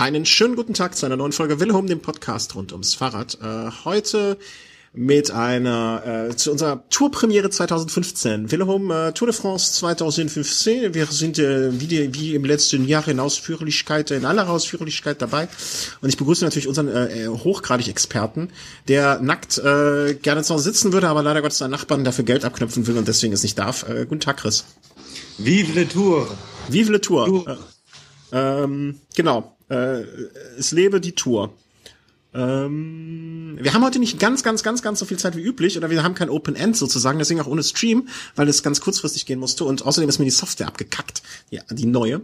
Einen schönen guten Tag zu einer neuen Folge Wilhelm, dem Podcast rund ums Fahrrad. Äh, heute mit einer äh, zu unserer Tourpremiere 2015. Wilhelm äh, Tour de France 2015. Wir sind äh, wie, die, wie im letzten Jahr in Ausführlichkeit, in aller Ausführlichkeit dabei. Und ich begrüße natürlich unseren äh, hochgradig Experten, der nackt äh, gerne zu Hause sitzen würde, aber leider Gottes seinen Nachbarn dafür Geld abknöpfen will und deswegen es nicht darf. Äh, guten Tag, Chris. Vive le Tour. Vive le Tour. Äh, ähm, genau. Äh, es lebe die Tour. Ähm, wir haben heute nicht ganz, ganz, ganz, ganz so viel Zeit wie üblich oder wir haben kein Open End sozusagen, deswegen auch ohne Stream, weil es ganz kurzfristig gehen musste und außerdem ist mir die Software abgekackt, ja, die neue.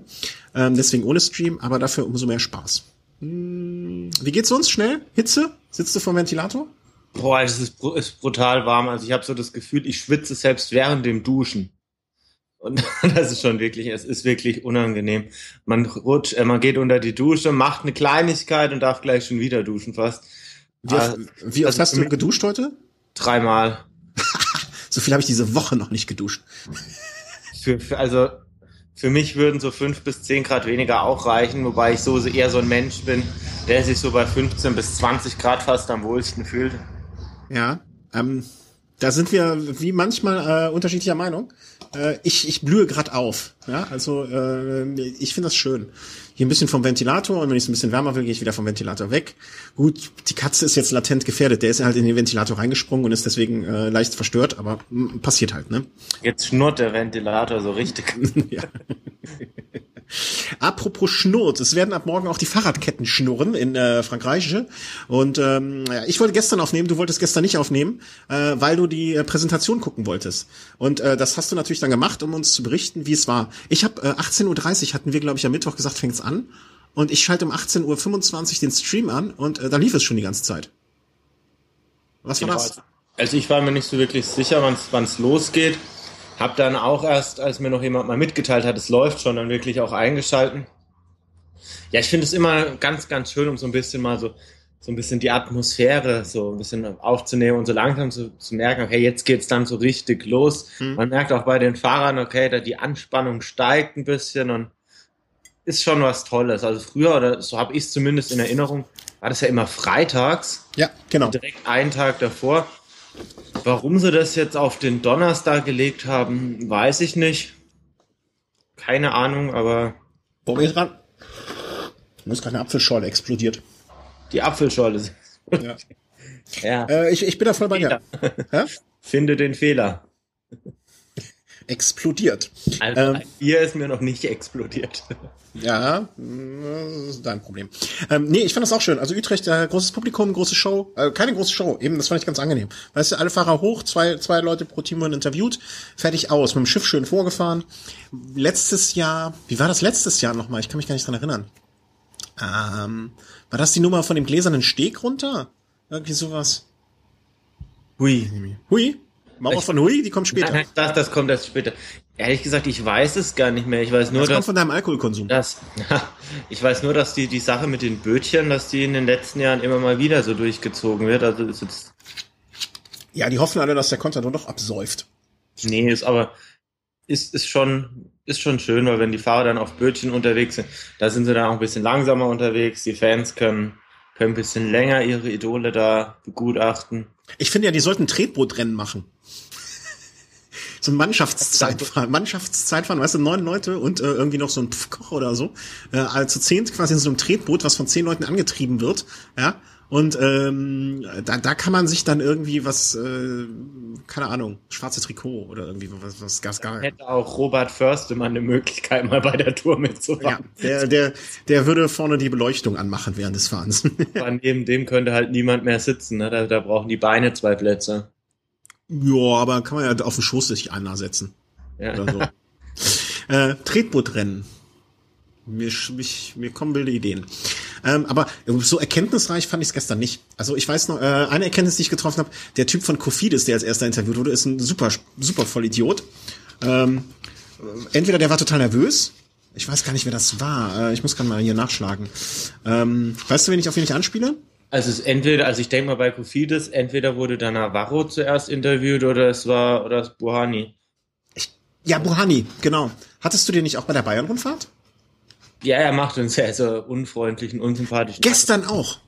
Ähm, deswegen ohne Stream, aber dafür umso mehr Spaß. Hm, wie geht's uns? Schnell? Hitze? Sitzt du vom Ventilator? Boah, es ist, ist brutal warm. Also ich habe so das Gefühl, ich schwitze selbst während dem Duschen. Und das ist schon wirklich, es ist wirklich unangenehm. Man rutscht, äh, man geht unter die Dusche, macht eine Kleinigkeit und darf gleich schon wieder duschen fast. Wie oft, wie oft also hast du geduscht heute? Dreimal. so viel habe ich diese Woche noch nicht geduscht. Für, für, also für mich würden so fünf bis zehn Grad weniger auch reichen, wobei ich so eher so ein Mensch bin, der sich so bei 15 bis 20 Grad fast am wohlsten fühlt. Ja, ähm, da sind wir wie manchmal äh, unterschiedlicher Meinung. Äh, ich, ich blühe gerade auf. Ja, also äh, ich finde das schön. Hier ein bisschen vom Ventilator und wenn ich es ein bisschen wärmer will, gehe ich wieder vom Ventilator weg. Gut, die Katze ist jetzt latent gefährdet. Der ist halt in den Ventilator reingesprungen und ist deswegen äh, leicht verstört, aber mh, hm, passiert halt, ne? Jetzt schnurrt der Ventilator so richtig. ja. Apropos Schnurrt, es werden ab morgen auch die Fahrradketten schnurren in äh, Frankreich. Und ähm, ich wollte gestern aufnehmen, du wolltest gestern nicht aufnehmen, äh, weil du die äh, Präsentation gucken wolltest. Und äh, das hast du natürlich dann gemacht, um uns zu berichten, wie es war. Ich habe äh, 18.30 Uhr hatten wir, glaube ich, am Mittwoch gesagt, fängt's an. Und ich schalte um 18.25 Uhr den Stream an und äh, da lief es schon die ganze Zeit. Was war genau. das? Also ich war mir nicht so wirklich sicher, wann es losgeht. Hab dann auch erst, als mir noch jemand mal mitgeteilt hat, es läuft schon, dann wirklich auch eingeschalten. Ja, ich finde es immer ganz, ganz schön, um so ein bisschen mal so, so ein bisschen die Atmosphäre so ein bisschen aufzunehmen und so langsam zu, zu merken, okay, jetzt geht's dann so richtig los. Mhm. Man merkt auch bei den Fahrern, okay, da die Anspannung steigt ein bisschen und ist schon was Tolles. Also früher, oder so habe ich es zumindest in Erinnerung, war das ja immer freitags. Ja, genau. Direkt einen Tag davor. Warum sie das jetzt auf den Donnerstag gelegt haben, weiß ich nicht. Keine Ahnung, aber. Probier dran. Mir ist gerade eine Apfelschorle explodiert. Die Apfelschorle. Ja. ja. Äh, ich, ich bin da voll bei dir. Finde den Fehler explodiert. Also ähm, Bier ist mir noch nicht explodiert. Ja, das ist dein Problem. Ähm, nee, ich fand das auch schön. Also Utrecht, äh, großes Publikum, große Show. Äh, keine große Show, eben, das fand ich ganz angenehm. Weißt du, alle Fahrer hoch, zwei, zwei Leute pro Team wurden interviewt, fertig aus, mit dem Schiff schön vorgefahren. Letztes Jahr, wie war das letztes Jahr nochmal? Ich kann mich gar nicht dran erinnern. Ähm, war das die Nummer von dem gläsernen Steg runter? Irgendwie sowas. Hui. Hui? Mauer von Hui, die kommt später. Nein, das, das kommt erst später. Ehrlich gesagt, ich weiß es gar nicht mehr. Ich weiß nur, das dass, kommt von deinem Alkoholkonsum. Das, ich weiß nur, dass die, die Sache mit den Bötchen, dass die in den letzten Jahren immer mal wieder so durchgezogen wird. Also ist jetzt ja, die hoffen alle, dass der Contador doch absäuft. Nee, ist aber, ist, ist schon, ist schon schön, weil wenn die Fahrer dann auf Bötchen unterwegs sind, da sind sie dann auch ein bisschen langsamer unterwegs. Die Fans können, können ein bisschen länger ihre Idole da begutachten. Ich finde ja, die sollten Tretbootrennen machen. so ein Mannschaftszeitfahren, Mannschaftszeitfahren, weißt du, neun Leute und äh, irgendwie noch so ein Pfkoch oder so. Äh, also zehn quasi in so einem Tretboot, was von zehn Leuten angetrieben wird, ja. Und ähm, da, da kann man sich dann irgendwie was, äh, keine Ahnung, schwarze Trikot oder irgendwie was, was Gas gar. Hätte auch Robert Förstemann eine Möglichkeit, mal bei der Tour mitzufahren. Ja, der, der, der würde vorne die Beleuchtung anmachen während des Fahrens. neben dem könnte halt niemand mehr sitzen, ne? da, da brauchen die Beine zwei Plätze. Ja, aber kann man ja auf den Schoß sich einer setzen. Ja. Oder so. äh, Tretbootrennen. Mir, mich, mir kommen wilde Ideen. Ähm, aber so erkenntnisreich fand ich es gestern nicht. Also ich weiß noch, äh, eine Erkenntnis, die ich getroffen habe, der Typ von Kofidis, der als erster interviewt wurde, ist ein super, super Vollidiot. Ähm, entweder der war total nervös, ich weiß gar nicht, wer das war. Äh, ich muss gerade mal hier nachschlagen. Ähm, weißt du, wen ich auf wen ich anspiele? Also es ist entweder, also ich denke mal bei Kofidis, entweder wurde da Navarro zuerst interviewt oder es war oder es Buhani. Ich, ja, Buhani, genau. Hattest du den nicht auch bei der Bayern-Rundfahrt? Ja, er macht einen sehr, sehr unfreundlichen, unsympathischen. Gestern Akt. auch.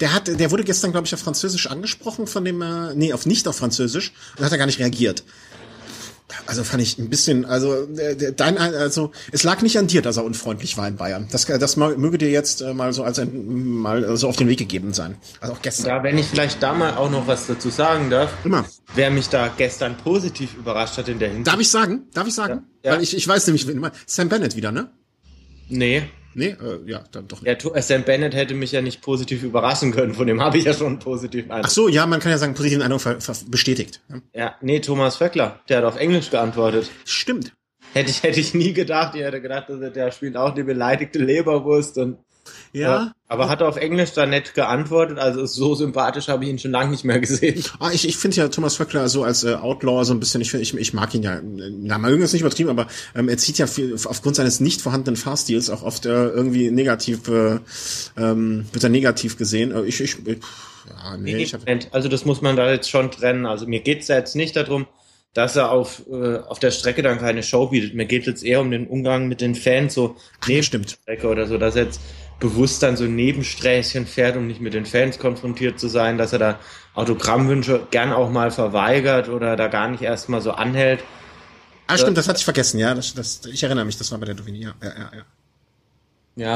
Der hat, der wurde gestern, glaube ich, auf Französisch angesprochen von dem, äh, nee, auf nicht auf Französisch und hat er gar nicht reagiert. Also fand ich ein bisschen, also dein, also es lag nicht an dir, dass er unfreundlich war in Bayern. Das, das möge dir jetzt äh, mal so als ein, mal so auf den Weg gegeben sein. Also auch gestern. Ja, wenn ich vielleicht da mal auch noch was dazu sagen darf. Immer. Wer mich da gestern positiv überrascht hat in der Hinsicht. Darf ich sagen? Darf ich sagen? Ja. Weil ich, ich weiß nämlich, Sam Bennett wieder, ne? Nee. Nee, äh, ja, dann doch nicht. Ja, Sam Bennett hätte mich ja nicht positiv überraschen können, von dem habe ich ja schon einen positiven Eindruck. Ach so, ja, man kann ja sagen, positiven Eindruck bestätigt. Ja, nee, Thomas Vöckler, der hat auf Englisch geantwortet. Stimmt. Hätte ich, hätte ich nie gedacht, ich hätte gedacht, der spielt auch die beleidigte Leberwurst und ja. Aber hat er auf Englisch da nett geantwortet? Also so sympathisch habe ich ihn schon lange nicht mehr gesehen. Ah, ich ich finde ja Thomas Vöckler so als äh, Outlaw so ein bisschen, ich, ich, ich mag ihn ja, na, mal irgendwas nicht übertrieben, aber ähm, er zieht ja viel, aufgrund seines nicht vorhandenen Fahrstils auch oft äh, irgendwie negativ, äh, ähm, wird er negativ gesehen. Äh, ich, ich, ich ja, nee, ich hab... Also das muss man da jetzt schon trennen. Also mir geht's ja jetzt nicht darum, dass er auf, äh, auf der Strecke dann keine Show bietet. Mir geht jetzt eher um den Umgang mit den Fans, so neben stimmt. Strecke oder so, dass jetzt bewusst dann so Nebensträßchen fährt, um nicht mit den Fans konfrontiert zu sein, dass er da Autogrammwünsche gern auch mal verweigert oder da gar nicht erstmal so anhält. Ah, stimmt, das hatte ich vergessen, ja. Das, das, ich erinnere mich, das war bei der Dauphiné, ja, ja, ja. Ja,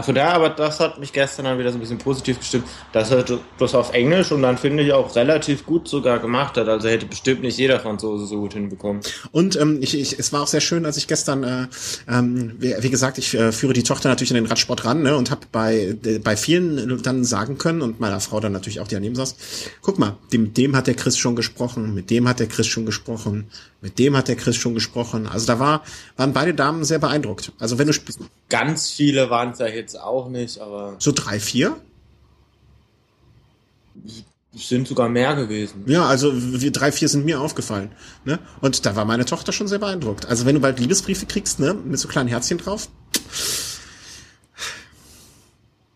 von daher, aber das hat mich gestern dann wieder so ein bisschen positiv gestimmt, dass er das auf Englisch und dann finde ich auch relativ gut sogar gemacht hat. Also hätte bestimmt nicht jeder Franzose so gut hinbekommen. Und ähm, ich, ich, es war auch sehr schön, als ich gestern, äh, ähm, wie, wie gesagt, ich äh, führe die Tochter natürlich in den Radsport ran ne, und habe bei bei vielen dann sagen können und meiner Frau dann natürlich auch, die daneben saß, guck mal, dem, dem hat der Chris schon gesprochen, mit dem hat der Chris schon gesprochen, mit dem hat der Chris schon gesprochen. Also da war, waren beide Damen sehr beeindruckt. Also wenn du ganz viele waren es ja jetzt auch nicht, aber so drei, vier sind sogar mehr gewesen. Ja, also wir drei, vier sind mir aufgefallen. Ne? Und da war meine Tochter schon sehr beeindruckt. Also wenn du bald Liebesbriefe kriegst, ne, mit so kleinen Herzchen drauf,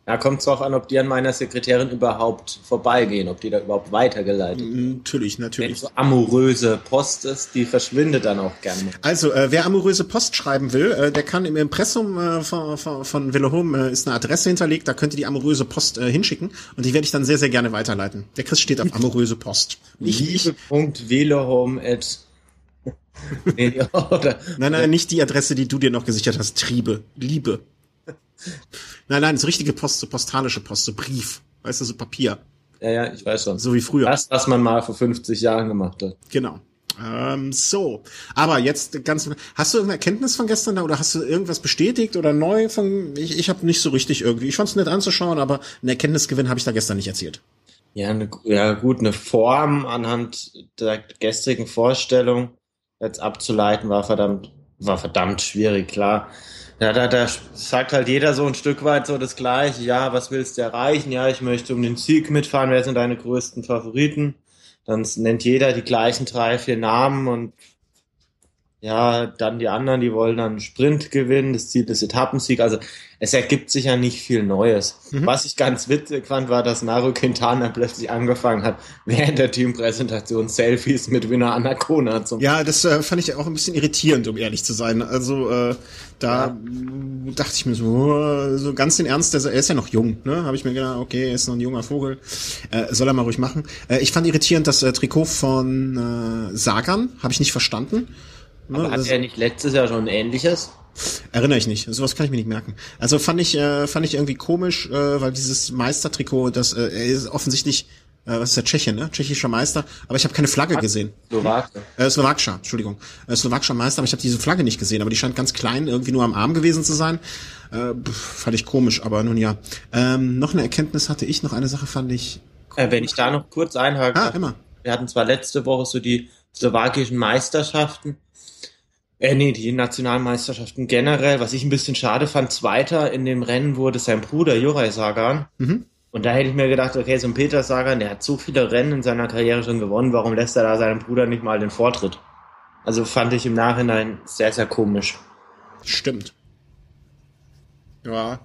ja, kommt drauf an, ob die an meiner Sekretärin überhaupt vorbeigehen, ob die da überhaupt weitergeleitet werden. Natürlich, natürlich. Wenn so amoröse Post ist, die verschwindet dann auch gerne. Also, äh, wer amoröse Post schreiben will, äh, der kann im Impressum äh, von, von, von Home äh, ist eine Adresse hinterlegt, da könnt ihr die amoröse Post äh, hinschicken und die werde ich dann sehr, sehr gerne weiterleiten. Der Chris steht auf amoröse Post. Liebe.velehome at nee, nein, nein, nicht die Adresse, die du dir noch gesichert hast. Triebe. Liebe. Nein, nein, so richtige Post, so postalische Post, so Brief. Weißt du, so Papier. Ja, ja, ich weiß schon. So wie früher. Das, was man mal vor 50 Jahren gemacht hat. Genau. Ähm, so, aber jetzt ganz. Hast du irgendeine Erkenntnis von gestern da oder hast du irgendwas bestätigt oder neu von? Ich, ich habe nicht so richtig irgendwie. Ich fand es nett anzuschauen, aber einen Erkenntnisgewinn habe ich da gestern nicht erzählt. Ja, eine, ja gut, eine Form anhand der gestrigen Vorstellung jetzt abzuleiten war verdammt, war verdammt schwierig. Klar, ja, da, da sagt halt jeder so ein Stück weit so das Gleiche. Ja, was willst du erreichen? Ja, ich möchte um den Sieg mitfahren. Wer sind deine größten Favoriten? Dann nennt jeder die gleichen drei, vier Namen und ja, dann die anderen, die wollen dann Sprint gewinnen. Das Ziel ist Etappensieg. Also es ergibt sich ja nicht viel Neues. Mhm. Was ich ganz witzig fand, war, dass Naru Quintana plötzlich angefangen hat, während der Teampräsentation Selfies mit Winner Anacona zu Ja, das äh, fand ich auch ein bisschen irritierend, um ehrlich zu sein. Also äh, da ja. dachte ich mir so, äh, so ganz den Ernst, er ist ja noch jung, ne? Habe ich mir gedacht, okay, er ist noch ein junger Vogel, äh, soll er mal ruhig machen. Äh, ich fand irritierend das äh, Trikot von Sagan, habe ich nicht verstanden. Ne? Aber hat er nicht letztes Jahr schon ein ähnliches? Erinnere ich nicht. Sowas kann ich mir nicht merken. Also fand ich, äh, fand ich irgendwie komisch, äh, weil dieses Meistertrikot, das äh, er ist offensichtlich, äh, was ist der Tschechien, ne? Tschechischer Meister, aber ich habe keine Flagge gesehen. Slowakischer. Äh, Slowakischer, Entschuldigung. Äh, Slowakischer Meister, aber ich habe diese Flagge nicht gesehen, aber die scheint ganz klein, irgendwie nur am Arm gewesen zu sein. Äh, fand ich komisch, aber nun ja. Ähm, noch eine Erkenntnis hatte ich, noch eine Sache fand ich. Äh, wenn ich da noch kurz einhaken. Ah, immer. Wir hatten zwar letzte Woche so die slowakischen Meisterschaften, äh, nee, die Nationalmeisterschaften generell. Was ich ein bisschen schade fand, Zweiter in dem Rennen wurde sein Bruder Juraj Sagan. Mhm. Und da hätte ich mir gedacht, okay, so ein Peter Sagan, der hat so viele Rennen in seiner Karriere schon gewonnen, warum lässt er da seinem Bruder nicht mal den Vortritt? Also fand ich im Nachhinein sehr, sehr komisch. Stimmt. Ja.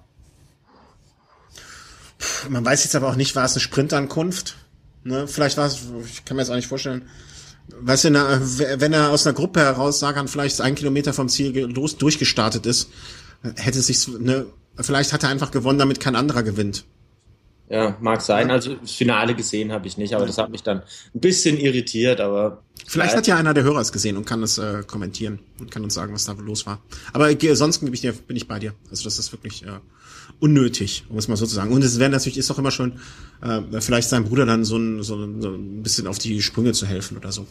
Man weiß jetzt aber auch nicht, war es eine Sprintankunft? Ne? Vielleicht war es, ich kann mir jetzt auch nicht vorstellen, Weißt du, wenn er aus einer Gruppe heraus, Sagan vielleicht ein Kilometer vom Ziel los durchgestartet ist, hätte sich, ne, vielleicht hat er einfach gewonnen, damit kein anderer gewinnt. Ja, mag sein. Also das Finale gesehen habe ich nicht, aber das hat mich dann ein bisschen irritiert, aber. Vielleicht hat ja einer der Hörer es gesehen und kann es äh, kommentieren und kann uns sagen, was da los war. Aber äh, sonst bin ich, dir, bin ich bei dir. Also das ist wirklich äh, unnötig, um es mal so zu sagen. Und es wäre natürlich, ist doch immer schon, äh, vielleicht seinem Bruder dann so ein, so, ein, so ein bisschen auf die Sprünge zu helfen oder so.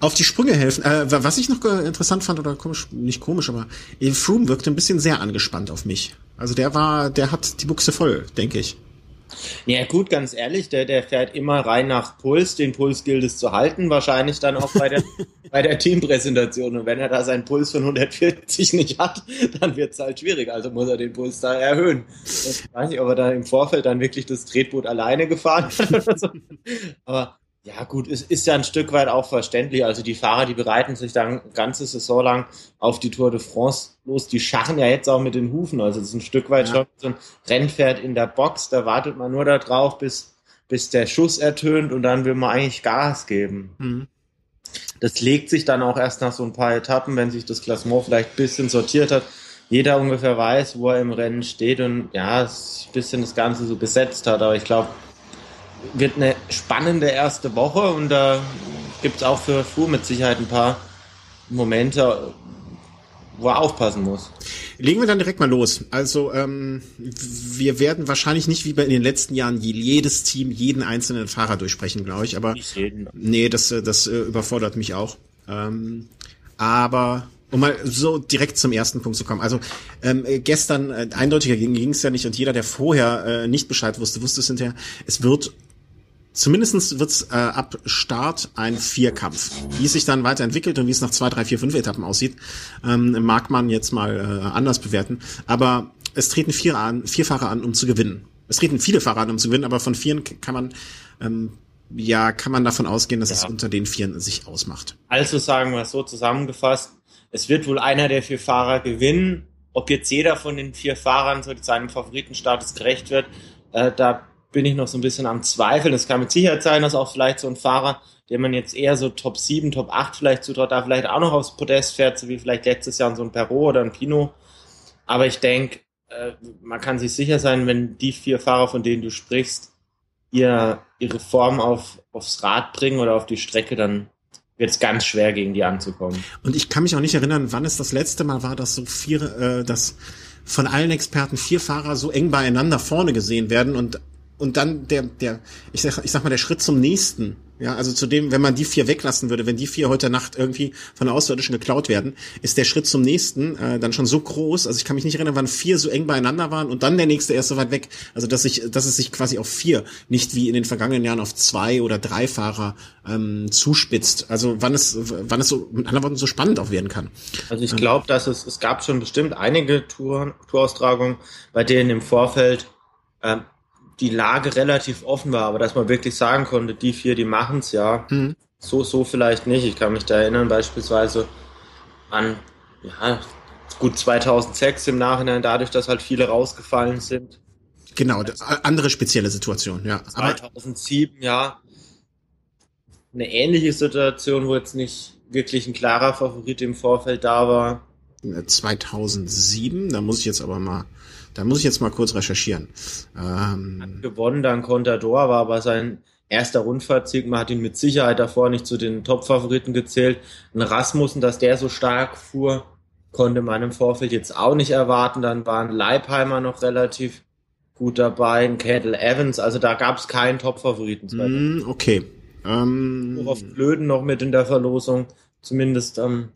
Auf die Sprünge helfen. Äh, was ich noch interessant fand, oder komisch, nicht komisch, aber Froome wirkte ein bisschen sehr angespannt auf mich. Also der war, der hat die Buchse voll, denke ich. Ja gut, ganz ehrlich, der, der fährt immer rein nach Puls. Den Puls gilt es zu halten, wahrscheinlich dann auch bei der, bei der Teampräsentation. Und wenn er da seinen Puls von 140 nicht hat, dann wird es halt schwierig. Also muss er den Puls da erhöhen. Ich weiß nicht, ob er da im Vorfeld dann wirklich das Tretboot alleine gefahren hat oder so. Aber ja, gut, es ist ja ein Stück weit auch verständlich. Also die Fahrer, die bereiten sich dann ganze Saison lang auf die Tour de France los. Die scharren ja jetzt auch mit den Hufen. Also es ist ein Stück weit ja. schon so ein Rennpferd in der Box. Da wartet man nur darauf, bis, bis der Schuss ertönt und dann will man eigentlich Gas geben. Mhm. Das legt sich dann auch erst nach so ein paar Etappen, wenn sich das Klassement vielleicht ein bisschen sortiert hat. Jeder ungefähr weiß, wo er im Rennen steht und ja, ein bisschen das Ganze so gesetzt hat. Aber ich glaube, wird eine spannende erste Woche und da gibt es auch für Fu mit Sicherheit ein paar Momente, wo er aufpassen muss. Legen wir dann direkt mal los. Also ähm, wir werden wahrscheinlich nicht wie bei in den letzten Jahren jedes Team jeden einzelnen Fahrer durchsprechen, glaube ich. Aber nee, das äh, das äh, überfordert mich auch. Ähm, aber um mal so direkt zum ersten Punkt zu kommen. Also ähm, gestern äh, eindeutiger ging es ja nicht und jeder, der vorher äh, nicht Bescheid wusste, wusste es hinterher. Es wird Zumindestens wird es äh, ab Start ein Vierkampf. Wie es sich dann weiterentwickelt und wie es nach zwei, drei, vier, fünf Etappen aussieht, ähm, mag man jetzt mal äh, anders bewerten. Aber es treten vier, an, vier Fahrer an, um zu gewinnen. Es treten viele Fahrer an, um zu gewinnen, aber von vieren kann man ähm, ja kann man davon ausgehen, dass ja. es unter den vieren sich ausmacht. Also sagen wir es so zusammengefasst: Es wird wohl einer der vier Fahrer gewinnen. Ob jetzt jeder von den vier Fahrern so seinem Favoritenstatus gerecht wird, äh, da bin ich noch so ein bisschen am Zweifeln. Es kann mit Sicherheit sein, dass auch vielleicht so ein Fahrer, der man jetzt eher so Top 7, Top 8 vielleicht zutraut, da vielleicht auch noch aufs Podest fährt, so wie vielleicht letztes Jahr so ein Perot oder ein Pino. Aber ich denke, äh, man kann sich sicher sein, wenn die vier Fahrer, von denen du sprichst, ihr, ihre Form auf, aufs Rad bringen oder auf die Strecke, dann wird es ganz schwer, gegen die anzukommen. Und ich kann mich auch nicht erinnern, wann es das letzte Mal war, dass so vier, äh, dass von allen Experten vier Fahrer so eng beieinander vorne gesehen werden und und dann der, der, ich sag, ich sag mal, der Schritt zum nächsten. Ja, also zu dem, wenn man die vier weglassen würde, wenn die vier heute Nacht irgendwie von Außerirdischen geklaut werden, ist der Schritt zum nächsten äh, dann schon so groß. Also ich kann mich nicht erinnern, wann vier so eng beieinander waren und dann der nächste erst so weit weg. Also dass ich, dass es sich quasi auf vier, nicht wie in den vergangenen Jahren auf zwei oder drei Fahrer ähm, zuspitzt. Also wann es, wann es so mit anderen Worten so spannend auch werden kann. Also ich glaube, dass es, es gab schon bestimmt einige Tour, Touraustragungen, bei denen im Vorfeld ähm, die Lage relativ offen war, aber dass man wirklich sagen konnte, die vier, die machen es ja. Mhm. So, so vielleicht nicht. Ich kann mich da erinnern, beispielsweise an, ja, gut 2006 im Nachhinein, dadurch, dass halt viele rausgefallen sind. Genau, andere spezielle Situation, ja. 2007, ja. Eine ähnliche Situation, wo jetzt nicht wirklich ein klarer Favorit im Vorfeld da war. 2007, da muss ich jetzt aber mal da muss ich jetzt mal kurz recherchieren. Ähm, hat gewonnen dann Contador, war aber sein erster Rundfahrtsieg. Man hat ihn mit Sicherheit davor nicht zu den Top-Favoriten gezählt. Ein Rasmussen, dass der so stark fuhr, konnte man im Vorfeld jetzt auch nicht erwarten. Dann waren Leipheimer noch relativ gut dabei, ein Kettle Evans. Also da gab es keinen Top-Favoriten. Mm, okay. Ähm, Nur auf Blöden noch mit in der Verlosung. Zumindest am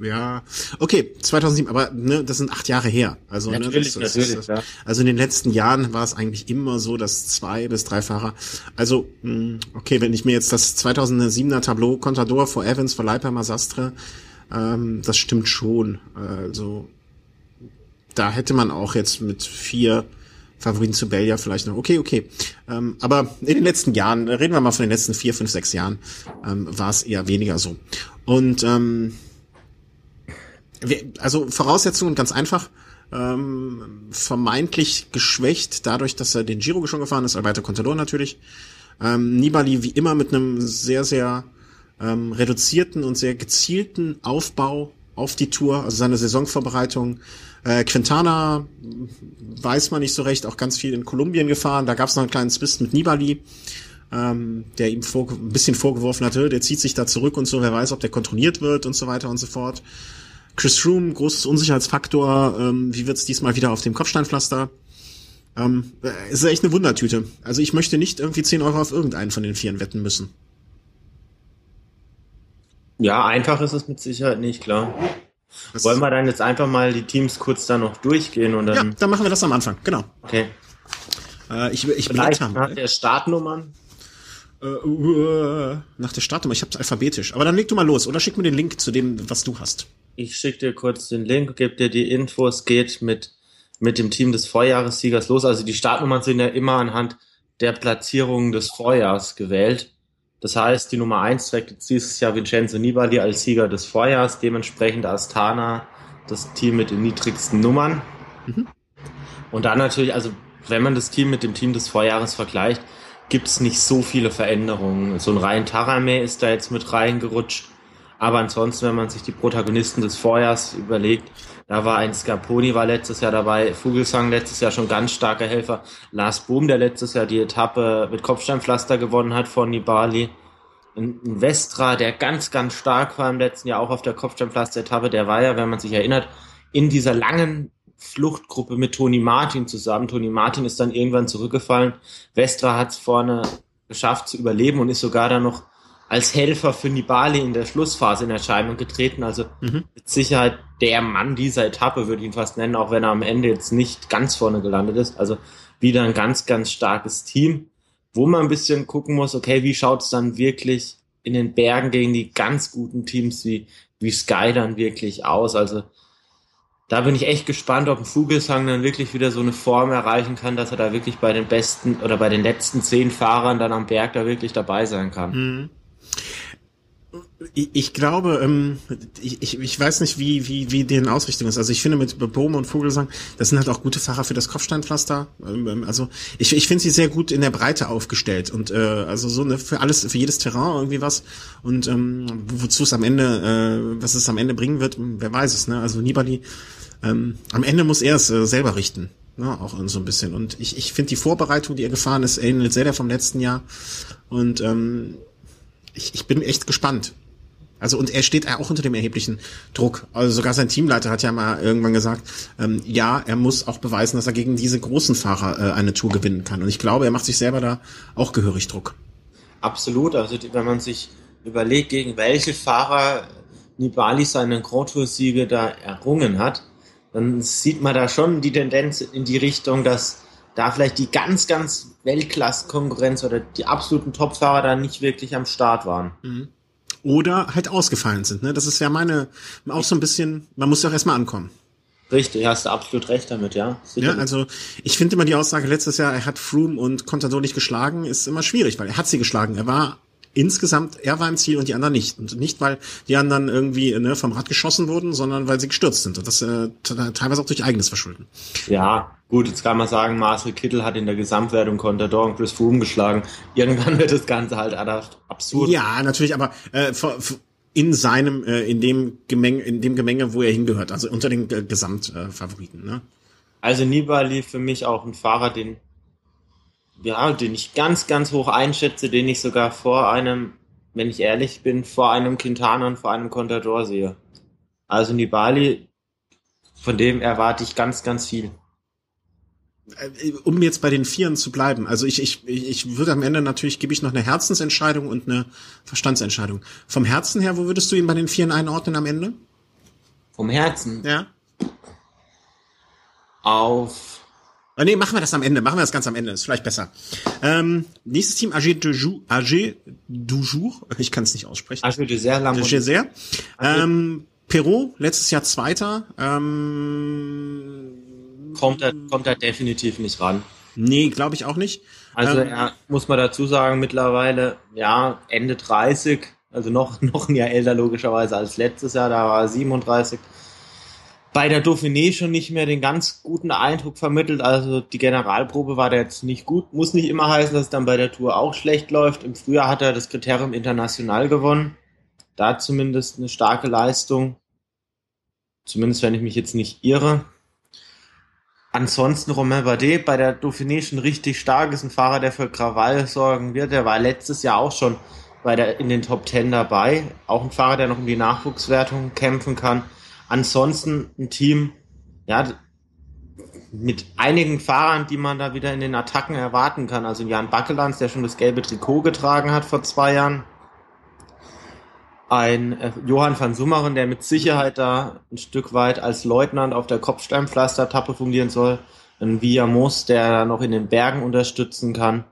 ja, okay, 2007, aber ne, das sind acht Jahre her. Also, natürlich, ne, das, natürlich, das, ja. also in den letzten Jahren war es eigentlich immer so, dass zwei bis drei Fahrer, also hm, okay, wenn ich mir jetzt das 2007er Tableau Contador vor Evans, vor Leipheimer Sastre, ähm, das stimmt schon. Also da hätte man auch jetzt mit vier Favoriten zu Belgia vielleicht noch. Okay, okay. Ähm, aber in den letzten Jahren, reden wir mal von den letzten vier, fünf, sechs Jahren, ähm, war es eher weniger so. Und ähm, also Voraussetzungen ganz einfach. Ähm, vermeintlich geschwächt dadurch, dass er den Giro schon gefahren ist, Alberto Contador natürlich. Ähm, Nibali wie immer mit einem sehr, sehr ähm, reduzierten und sehr gezielten Aufbau auf die Tour, also seine Saisonvorbereitung. Äh, Quintana weiß man nicht so recht, auch ganz viel in Kolumbien gefahren. Da gab es noch einen kleinen Zwist mit Nibali, ähm, der ihm vor, ein bisschen vorgeworfen hatte, der zieht sich da zurück und so, wer weiß, ob der kontrolliert wird und so weiter und so fort. Chris Froome, großes Unsicherheitsfaktor. Ähm, wie wird's diesmal wieder auf dem Kopfsteinpflaster? Ähm, äh, ist echt eine Wundertüte. Also ich möchte nicht irgendwie 10 Euro auf irgendeinen von den Vieren wetten müssen. Ja, einfach ist es mit Sicherheit nicht, klar. Das Wollen wir dann jetzt einfach mal die Teams kurz da noch durchgehen und dann. Ja, dann machen wir das am Anfang, genau. Okay. Äh, ich ich Vielleicht nach der Startnummern. Äh, uh, nach der Startnummer, ich hab's alphabetisch. Aber dann leg du mal los oder schick mir den Link zu dem, was du hast. Ich schicke dir kurz den Link, gebe dir die Infos, geht mit, mit dem Team des Vorjahressiegers los. Also die Startnummern sind ja immer anhand der Platzierung des Vorjahrs gewählt. Das heißt, die Nummer eins trägt jetzt dieses Jahr Vincenzo Nibali als Sieger des Vorjahrs, dementsprechend Astana das Team mit den niedrigsten Nummern. Mhm. Und dann natürlich, also wenn man das Team mit dem Team des Vorjahres vergleicht, gibt es nicht so viele Veränderungen. So ein Ryan Tarame ist da jetzt mit reingerutscht. Aber ansonsten, wenn man sich die Protagonisten des Vorjahrs überlegt, da war ein Scarponi, war letztes Jahr dabei, Vogelsang letztes Jahr schon ganz starker Helfer, Lars Boom, der letztes Jahr die Etappe mit Kopfsteinpflaster gewonnen hat von Nibali, ein Vestra, der ganz, ganz stark war im letzten Jahr auch auf der Kopfsteinpflaster-Etappe, der war ja, wenn man sich erinnert, in dieser langen Fluchtgruppe mit Toni Martin zusammen. Toni Martin ist dann irgendwann zurückgefallen. Vestra hat es vorne geschafft zu überleben und ist sogar dann noch als Helfer für Nibali in der Schlussphase in Erscheinung getreten. Also mhm. mit Sicherheit der Mann dieser Etappe, würde ich ihn fast nennen, auch wenn er am Ende jetzt nicht ganz vorne gelandet ist. Also wieder ein ganz, ganz starkes Team, wo man ein bisschen gucken muss, okay, wie schaut es dann wirklich in den Bergen gegen die ganz guten Teams wie, wie Sky dann wirklich aus? Also da bin ich echt gespannt, ob ein Vogelsang dann wirklich wieder so eine Form erreichen kann, dass er da wirklich bei den besten oder bei den letzten zehn Fahrern dann am Berg da wirklich dabei sein kann. Mhm. Ich, ich glaube, ähm, ich, ich, ich weiß nicht, wie, wie, wie deren Ausrichtung ist. Also ich finde mit Bohm und Vogelsang, das sind halt auch gute Fahrer für das Kopfsteinpflaster. Ähm, ähm, also ich, ich finde sie sehr gut in der Breite aufgestellt und äh, also so eine, für alles, für jedes Terrain irgendwie was. Und ähm, wozu es am Ende, äh, was es am Ende bringen wird, wer weiß es. Ne? Also Nibali, ähm, am Ende muss er es äh, selber richten. Ne, auch so ein bisschen. Und ich, ich finde die Vorbereitung, die er gefahren ist, ähnelt sehr der vom letzten Jahr. Und ähm, ich, ich bin echt gespannt. Also und er steht auch unter dem erheblichen Druck. Also sogar sein Teamleiter hat ja mal irgendwann gesagt, ähm, ja, er muss auch beweisen, dass er gegen diese großen Fahrer äh, eine Tour gewinnen kann. Und ich glaube, er macht sich selber da auch gehörig Druck. Absolut. Also wenn man sich überlegt, gegen welche Fahrer Nibali seine Grand Tour-Siege da errungen hat, dann sieht man da schon die Tendenz in die Richtung, dass da vielleicht die ganz, ganz Weltklasse-Konkurrenz oder die absoluten Topfahrer da nicht wirklich am Start waren. Mhm. Oder halt ausgefallen sind. Ne? Das ist ja meine, auch so ein bisschen, man muss ja auch erstmal ankommen. Richtig, hast du absolut recht damit, ja. Sicher. Ja, also ich finde immer die Aussage letztes Jahr, er hat Froome und Contador nicht geschlagen, ist immer schwierig, weil er hat sie geschlagen. Er war insgesamt, er war im Ziel und die anderen nicht. Und nicht, weil die anderen irgendwie ne, vom Rad geschossen wurden, sondern weil sie gestürzt sind. Und das äh, teilweise auch durch eigenes Verschulden. Ja, gut, jetzt kann man sagen, Marcel Kittel hat in der Gesamtwertung Contador und Chris Froome geschlagen. Irgendwann wird das Ganze halt absurd. Ja, natürlich, aber äh, in seinem, äh, in dem Gemenge, in dem Gemenge, wo er hingehört, also unter den äh, Gesamtfavoriten. Ne? Also Nibali für mich auch ein Fahrer, den ja, den ich ganz, ganz hoch einschätze, den ich sogar vor einem, wenn ich ehrlich bin, vor einem Quintana und vor einem Contador sehe. Also Nibali, von dem erwarte ich ganz, ganz viel. Äh, um jetzt bei den Vieren zu bleiben, also ich, ich, ich würde am Ende natürlich, gebe ich noch eine Herzensentscheidung und eine Verstandsentscheidung. Vom Herzen her, wo würdest du ihn bei den Vieren einordnen am Ende? Vom Herzen? Ja. Auf Oh, nee, machen wir das am Ende. Machen wir das ganz am Ende. Ist vielleicht besser. Ähm, nächstes Team, AG du Jour. AG du Jour. Ich kann es nicht aussprechen. AG du Sehr lang. AG Sehr. Ähm, Perot, letztes Jahr Zweiter. Ähm, kommt er, kommt er definitiv nicht ran. Nee, glaube ich auch nicht. Also ähm, er, muss man dazu sagen, mittlerweile, ja, Ende 30, also noch, noch ein Jahr älter logischerweise als letztes Jahr, da war er 37 bei der Dauphiné schon nicht mehr den ganz guten Eindruck vermittelt. Also die Generalprobe war da jetzt nicht gut. Muss nicht immer heißen, dass es dann bei der Tour auch schlecht läuft. Im Frühjahr hat er das Kriterium international gewonnen. Da zumindest eine starke Leistung. Zumindest wenn ich mich jetzt nicht irre. Ansonsten Romain Bardet bei der Dauphiné schon richtig stark, ist ein Fahrer, der für Krawall sorgen wird. Der war letztes Jahr auch schon bei der, in den Top Ten dabei. Auch ein Fahrer, der noch um die Nachwuchswertung kämpfen kann. Ansonsten ein Team, ja, mit einigen Fahrern, die man da wieder in den Attacken erwarten kann. Also Jan Backelands, der schon das gelbe Trikot getragen hat vor zwei Jahren. Ein äh, Johann van Summeren, der mit Sicherheit da ein Stück weit als Leutnant auf der Kopfsteinpflastertappe fungieren soll. Ein Viamos, der noch in den Bergen unterstützen kann.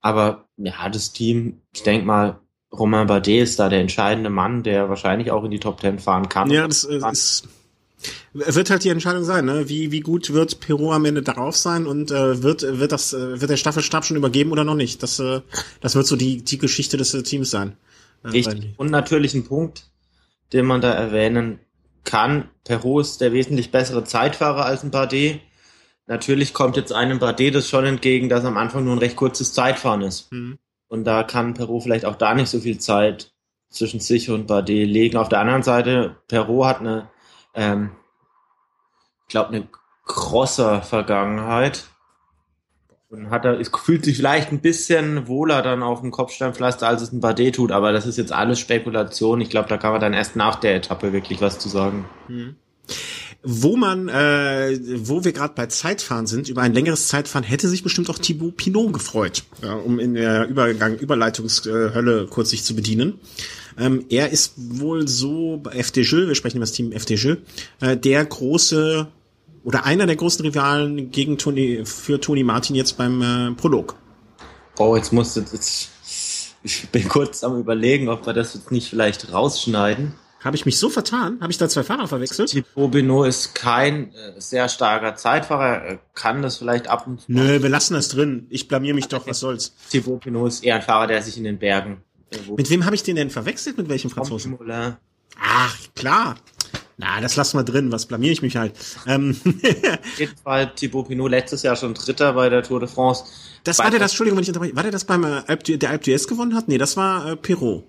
Aber ja, das Team, ich denke mal, Romain Bardet ist da der entscheidende Mann, der wahrscheinlich auch in die Top Ten fahren kann. Ja, das äh, ist, wird halt die Entscheidung sein, ne? Wie, wie gut wird Peru am Ende darauf sein und äh, wird, wird das, äh, wird der Staffelstab schon übergeben oder noch nicht? Das, äh, das wird so die, die Geschichte des äh, Teams sein. Richtig. Und natürlich ein Punkt, den man da erwähnen kann. Peru ist der wesentlich bessere Zeitfahrer als ein Bardet. Natürlich kommt jetzt einem Bardet das schon entgegen, dass am Anfang nur ein recht kurzes Zeitfahren ist. Mhm. Und da kann Peru vielleicht auch da nicht so viel Zeit zwischen sich und Bardet legen. Auf der anderen Seite, Peru hat eine, ähm, ich glaube, eine krosser Vergangenheit. Und hat er, es fühlt sich vielleicht ein bisschen wohler dann auf dem Kopfsteinpflaster, als es ein Bardet tut, aber das ist jetzt alles Spekulation. Ich glaube, da kann man dann erst nach der Etappe wirklich was zu sagen. Hm. Wo man, äh, wo wir gerade bei Zeitfahren sind, über ein längeres Zeitfahren hätte sich bestimmt auch Thibaut Pinot gefreut, ja, um in der Übergang, Überleitungshölle kurz sich zu bedienen. Ähm, er ist wohl so bei FDJ, wir sprechen über das Team FDJ, äh, der große oder einer der großen Rivalen gegen Tony, für Tony Martin jetzt beim äh, Prolog. Oh, jetzt musst du, jetzt, ich bin kurz am überlegen, ob wir das jetzt nicht vielleicht rausschneiden. Habe ich mich so vertan? Habe ich da zwei Fahrer verwechselt? Thibaut Beno ist kein äh, sehr starker Zeitfahrer, er kann das vielleicht ab und zu. Nö, wir lassen das drin. Ich blamier mich doch, was soll's. Thibaut Beno ist eher ein Fahrer, der sich in den Bergen. Mit wem habe ich den denn verwechselt? Mit welchem Franzosen? Ach, klar. Na, das lassen wir drin, was blamier ich mich halt. Ähm. Auf jeden Fall Thibaut Pinot letztes Jahr schon Dritter bei der Tour de France. Das war der das, Entschuldigung, wenn ich unterbreche, war der das beim äh, Alp, der Alp d'Huez gewonnen hat? Nee, das war äh, Perrault.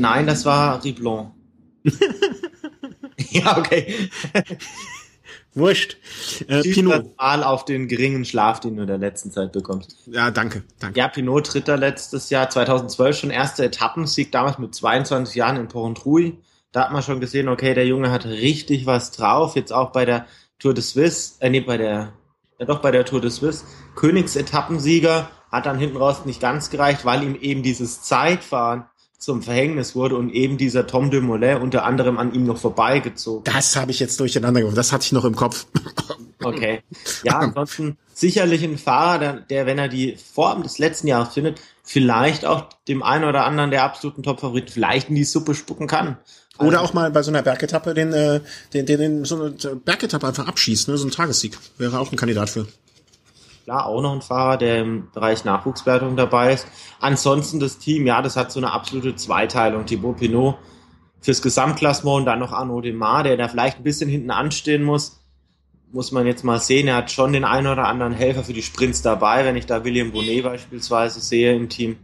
Nein, das war Riblon. ja, okay. Wurscht. Äh, Pinot. Mal auf den geringen Schlaf, den du in der letzten Zeit bekommst. Ja, danke, danke. Ja, Pinot Dritter letztes Jahr, 2012 schon erster Etappensieg, damals mit 22 Jahren in Porrentruy. Da hat man schon gesehen, okay, der Junge hat richtig was drauf. Jetzt auch bei der Tour de Suisse, äh, nee, bei der, ja doch bei der Tour de Suisse. Königsetappenssieger hat dann hinten raus nicht ganz gereicht, weil ihm eben dieses Zeitfahren zum Verhängnis wurde und eben dieser Tom de Molay unter anderem an ihm noch vorbeigezogen. Das habe ich jetzt durcheinander gemacht. Das hatte ich noch im Kopf. Okay. Ja, ansonsten sicherlich ein Fahrer, der, der, wenn er die Form des letzten Jahres findet, vielleicht auch dem einen oder anderen der absoluten Top-Favorit vielleicht in die Suppe spucken kann. Oder auch mal bei so einer Bergetappe den, äh, den, den, den so eine Bergetappe einfach abschießt, ne? so ein Tagessieg. Wäre auch ein Kandidat für. Klar, auch noch ein Fahrer, der im Bereich Nachwuchswertung dabei ist. Ansonsten das Team, ja, das hat so eine absolute Zweiteilung. Thibaut Pinot fürs Gesamtklassement und dann noch Arnaud Demar, der da vielleicht ein bisschen hinten anstehen muss. Muss man jetzt mal sehen. Er hat schon den einen oder anderen Helfer für die Sprints dabei, wenn ich da William Bonnet beispielsweise sehe im Team.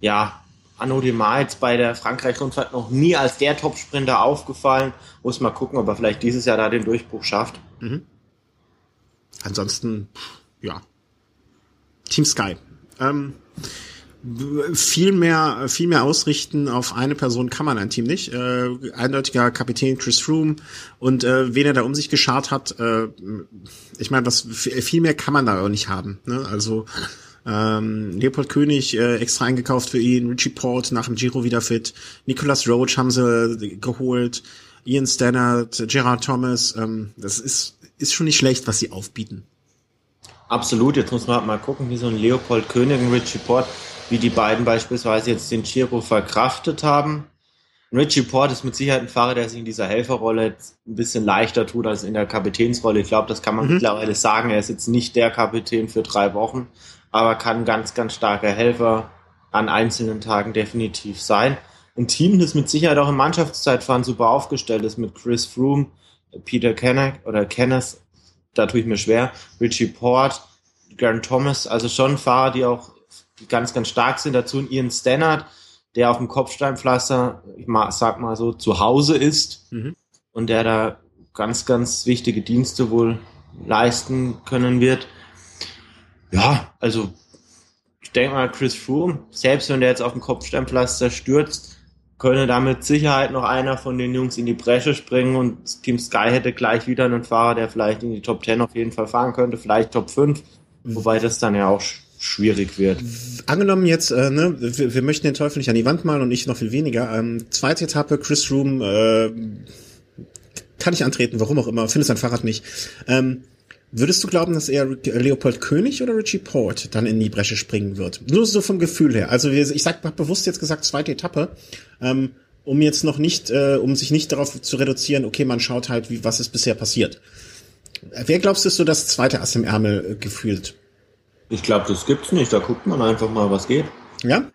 Ja, Arnaud Demar jetzt bei der Frankreich-Rundfahrt noch nie als der Top-Sprinter aufgefallen. Muss mal gucken, ob er vielleicht dieses Jahr da den Durchbruch schafft. Mhm. Ansonsten, ja. Team Sky. Ähm, viel mehr, viel mehr ausrichten auf eine Person kann man ein Team nicht. Äh, eindeutiger Kapitän Chris Froome und äh, wen er da um sich geschart hat, äh, ich meine, was viel mehr kann man da auch nicht haben. Ne? Also ähm, Leopold König äh, extra eingekauft für ihn, Richie Port nach dem Giro wieder fit, Nicholas Roach haben sie geholt, Ian Stannard, Gerard Thomas. Ähm, das ist, ist schon nicht schlecht, was sie aufbieten. Absolut, jetzt muss man halt mal gucken, wie so ein Leopold König und Richie Port, wie die beiden beispielsweise jetzt den Giro verkraftet haben. Richie Port ist mit Sicherheit ein Fahrer, der sich in dieser Helferrolle jetzt ein bisschen leichter tut als in der Kapitänsrolle. Ich glaube, das kann man mhm. mittlerweile sagen. Er ist jetzt nicht der Kapitän für drei Wochen, aber kann ganz, ganz starker Helfer an einzelnen Tagen definitiv sein. Ein Team, das mit Sicherheit auch im Mannschaftszeitfahren super aufgestellt ist, mit Chris Froome, Peter Kenneth oder Kenneth, da tue ich mir schwer, Richie Port, Garen Thomas, also schon Fahrer, die auch ganz, ganz stark sind. Dazu ein Ian Stannard, der auf dem Kopfsteinpflaster, ich sag mal so, zu Hause ist. Mhm. und der da ganz, ganz wichtige Dienste wohl leisten können wird. Ja, also ich denke mal, Chris Froome, selbst wenn der jetzt auf dem Kopfsteinpflaster stürzt, könne da mit Sicherheit noch einer von den Jungs in die Bresche springen und Team Sky hätte gleich wieder einen Fahrer, der vielleicht in die Top 10 auf jeden Fall fahren könnte, vielleicht Top 5, wobei das dann ja auch schwierig wird. Angenommen jetzt, äh, ne, wir, wir möchten den Teufel nicht an die Wand malen und ich noch viel weniger. Ähm, zweite Etappe, Chris Room äh, kann ich antreten, warum auch immer, findet sein Fahrrad nicht. Ähm, Würdest du glauben, dass eher Leopold König oder Richie Port dann in die Bresche springen wird? Nur so vom Gefühl her. Also ich sag hab bewusst jetzt gesagt zweite Etappe, ähm, um jetzt noch nicht, äh, um sich nicht darauf zu reduzieren. Okay, man schaut halt, wie was ist bisher passiert. Wer glaubst du, ist so das zweite Ass im Ärmel äh, gefühlt? Ich glaube, das gibt's nicht. Da guckt man einfach mal, was geht. Ja.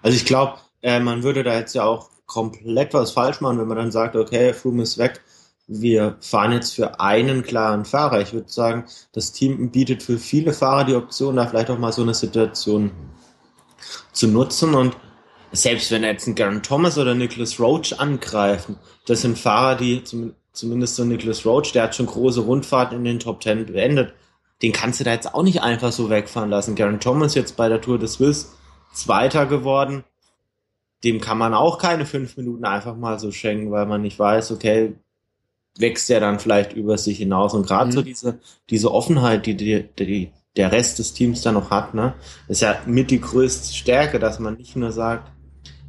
Also ich glaube, äh, man würde da jetzt ja auch komplett was falsch machen, wenn man dann sagt, okay, Froome ist weg wir fahren jetzt für einen klaren Fahrer. Ich würde sagen, das Team bietet für viele Fahrer die Option, da vielleicht auch mal so eine Situation zu nutzen. Und selbst wenn jetzt ein Garen Thomas oder Nicholas Roach angreifen, das sind Fahrer, die zumindest so Nicholas Roach, der hat schon große Rundfahrten in den Top Ten beendet. Den kannst du da jetzt auch nicht einfach so wegfahren lassen. Garen Thomas jetzt bei der Tour des Swiss Zweiter geworden. Dem kann man auch keine fünf Minuten einfach mal so schenken, weil man nicht weiß, okay, wächst ja dann vielleicht über sich hinaus. Und gerade mhm. so diese, diese Offenheit, die, die, die der Rest des Teams da noch hat, ne, ist ja mit die größte Stärke, dass man nicht nur sagt,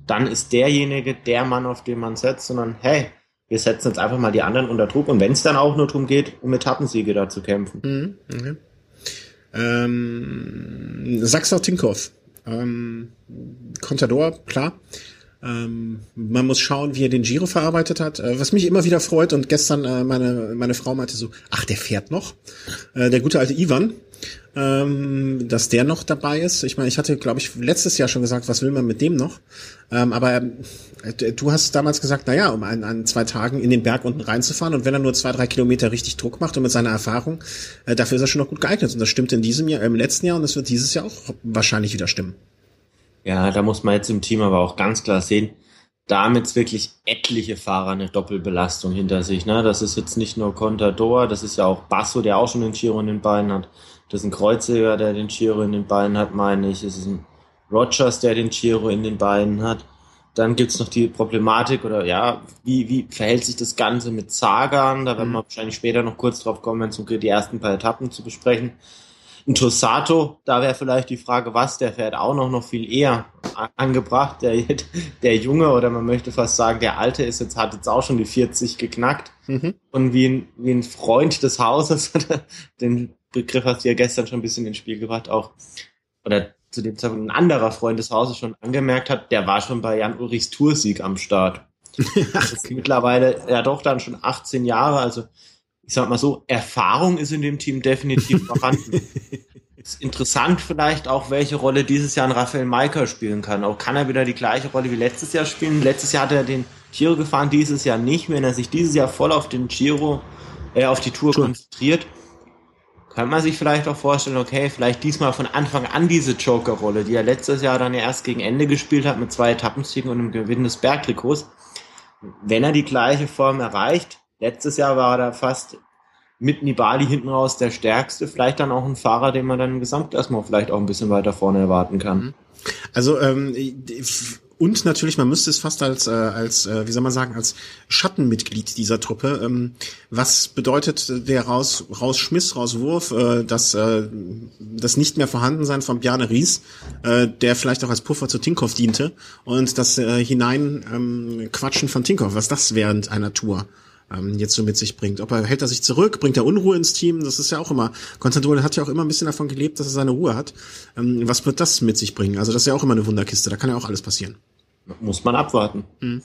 dann ist derjenige der Mann, auf den man setzt, sondern hey, wir setzen jetzt einfach mal die anderen unter Druck und wenn es dann auch nur darum geht, um Etappensiege da zu kämpfen. Mhm, okay. Ähm, Sachser Tinkoff. Ähm, Contador, klar. Ähm, man muss schauen, wie er den Giro verarbeitet hat. Äh, was mich immer wieder freut und gestern äh, meine meine Frau meinte so, ach der fährt noch, äh, der gute alte Ivan, ähm, dass der noch dabei ist. Ich meine, ich hatte glaube ich letztes Jahr schon gesagt, was will man mit dem noch? Ähm, aber äh, du hast damals gesagt, na ja, um an, an zwei Tagen in den Berg unten reinzufahren und wenn er nur zwei drei Kilometer richtig Druck macht und mit seiner Erfahrung, äh, dafür ist er schon noch gut geeignet und das stimmt in diesem Jahr, im letzten Jahr und das wird dieses Jahr auch wahrscheinlich wieder stimmen. Ja, da muss man jetzt im Team aber auch ganz klar sehen, damit wirklich etliche Fahrer eine Doppelbelastung hinter sich. Ne? Das ist jetzt nicht nur Contador, das ist ja auch Basso, der auch schon den Giro in den Beinen hat. Das ist ein Kreuziger, der den Giro in den Beinen hat, meine ich. Es ist ein Rogers, der den Giro in den Beinen hat. Dann gibt's noch die Problematik oder ja, wie, wie verhält sich das Ganze mit Sagan? Da werden wir mhm. wahrscheinlich später noch kurz drauf kommen, wenn es geht, die ersten paar Etappen zu besprechen. Ein Tossato, da wäre vielleicht die Frage, was, der fährt auch noch, noch viel eher angebracht. Der, der Junge oder man möchte fast sagen, der Alte ist jetzt, hat jetzt auch schon die 40 geknackt. Mhm. Und wie ein, wie ein Freund des Hauses, den Begriff hast du ja gestern schon ein bisschen ins Spiel gebracht, auch, oder zu dem Zeitpunkt ein anderer Freund des Hauses schon angemerkt hat, der war schon bei Jan Ulrichs Toursieg am Start. Das ist mittlerweile ja doch dann schon 18 Jahre, also ich sag mal so, Erfahrung ist in dem Team definitiv vorhanden. ist interessant vielleicht auch, welche Rolle dieses Jahr ein Raphael Maika spielen kann. Auch kann er wieder die gleiche Rolle wie letztes Jahr spielen. Letztes Jahr hat er den Giro gefahren, dieses Jahr nicht. Wenn er sich dieses Jahr voll auf den Giro, äh, auf die Tour, Tour. konzentriert, kann man sich vielleicht auch vorstellen, okay, vielleicht diesmal von Anfang an diese Joker-Rolle, die er letztes Jahr dann erst gegen Ende gespielt hat mit zwei Etappensiegen und einem Gewinn des Bergtrikots. Wenn er die gleiche Form erreicht, Letztes Jahr war er fast mit Nibali hinten raus der stärkste. Vielleicht dann auch ein Fahrer, den man dann im Gesamtklassement vielleicht auch ein bisschen weiter vorne erwarten kann. Mhm. Also ähm, und natürlich, man müsste es fast als, äh, als äh, wie soll man sagen, als Schattenmitglied dieser Truppe. Ähm, was bedeutet der raus, Rausschmiss, Rauswurf, äh, das, äh, das nicht mehr Vorhandensein von Bjarne Ries, äh, der vielleicht auch als Puffer zu Tinkoff diente und das äh, hinein ähm, Quatschen von Tinkoff, was das während einer Tour ähm, jetzt so mit sich bringt. Ob er hält er sich zurück, bringt er Unruhe ins Team, das ist ja auch immer, Konstantin hat ja auch immer ein bisschen davon gelebt, dass er seine Ruhe hat. Ähm, was wird das mit sich bringen? Also das ist ja auch immer eine Wunderkiste, da kann ja auch alles passieren. Muss man abwarten. Mhm.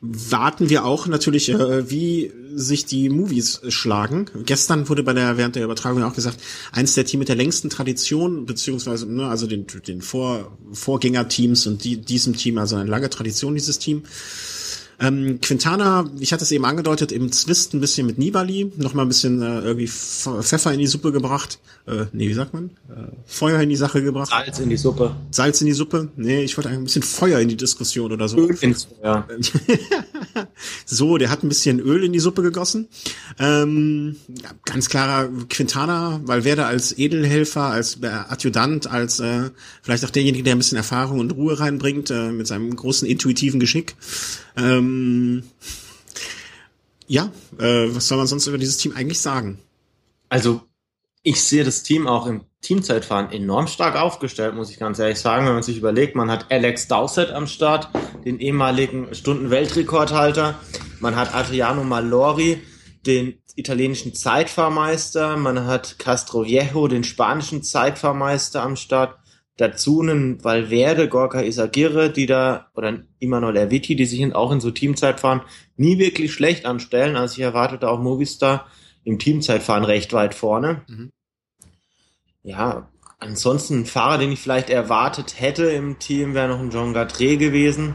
Warten wir auch natürlich, äh, wie sich die Movies schlagen. Gestern wurde bei der während der Übertragung auch gesagt, eins der Team mit der längsten Tradition beziehungsweise ne, also den, den Vor Vorgängerteams und die, diesem Team also eine lange Tradition dieses Team Ähm, Quintana, ich hatte es eben angedeutet, im Zwist ein bisschen mit Nibali, noch mal ein bisschen äh, irgendwie Pfeffer in die Suppe gebracht. Äh, nee, wie sagt man? Äh, Feuer in die Sache gebracht. Salz in die Suppe. Salz in die Suppe? Nee, ich wollte ein bisschen Feuer in die Diskussion oder so. Öl ins Feuer. so, der hat ein bisschen Öl in die Suppe gegossen. Ähm, ganz klarer Quintana, weil wer da als Edelhelfer, als Adjutant, als äh, vielleicht auch derjenige, der ein bisschen Erfahrung und Ruhe reinbringt, äh, mit seinem großen intuitiven Geschick. Ähm, ja, äh, was soll man sonst über dieses Team eigentlich sagen? Also ich sehe das Team auch im Teamzeitfahren enorm stark aufgestellt, muss ich ganz ehrlich sagen. Wenn man sich überlegt, man hat Alex Dowsett am Start, den ehemaligen Stundenweltrekordhalter. Man hat Adriano Malori, den italienischen Zeitfahrmeister. Man hat Castro Viejo, den spanischen Zeitfahrmeister am Start. Dazu einen Valverde, Gorka Isagire, die da, oder Imanol Erviti, die sich auch in so Teamzeitfahren nie wirklich schlecht anstellen. Also ich erwartete auch Movistar im Teamzeitfahren recht weit vorne. Mhm. Ja, ansonsten ein Fahrer, den ich vielleicht erwartet hätte im Team, wäre noch ein Jean Gatré gewesen.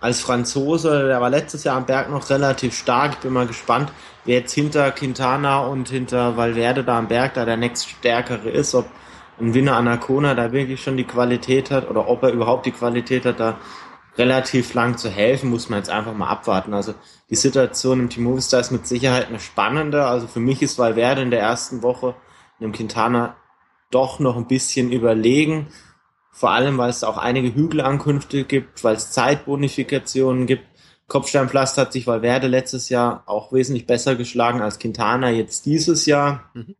Als Franzose, der war letztes Jahr am Berg noch relativ stark. Ich bin mal gespannt, wer jetzt hinter Quintana und hinter Valverde da am Berg da der nächststärkere ist, ob ein Winner Anacona da wirklich schon die Qualität hat oder ob er überhaupt die Qualität hat, da relativ lang zu helfen, muss man jetzt einfach mal abwarten. Also die Situation im Team Movistar ist mit Sicherheit eine spannende. Also für mich ist Valverde in der ersten Woche dem Quintana doch noch ein bisschen überlegen. Vor allem, weil es auch einige Hügelankünfte gibt, weil es Zeitbonifikationen gibt. Kopfsteinpflaster hat sich Valverde letztes Jahr auch wesentlich besser geschlagen als Quintana jetzt dieses Jahr. Mhm.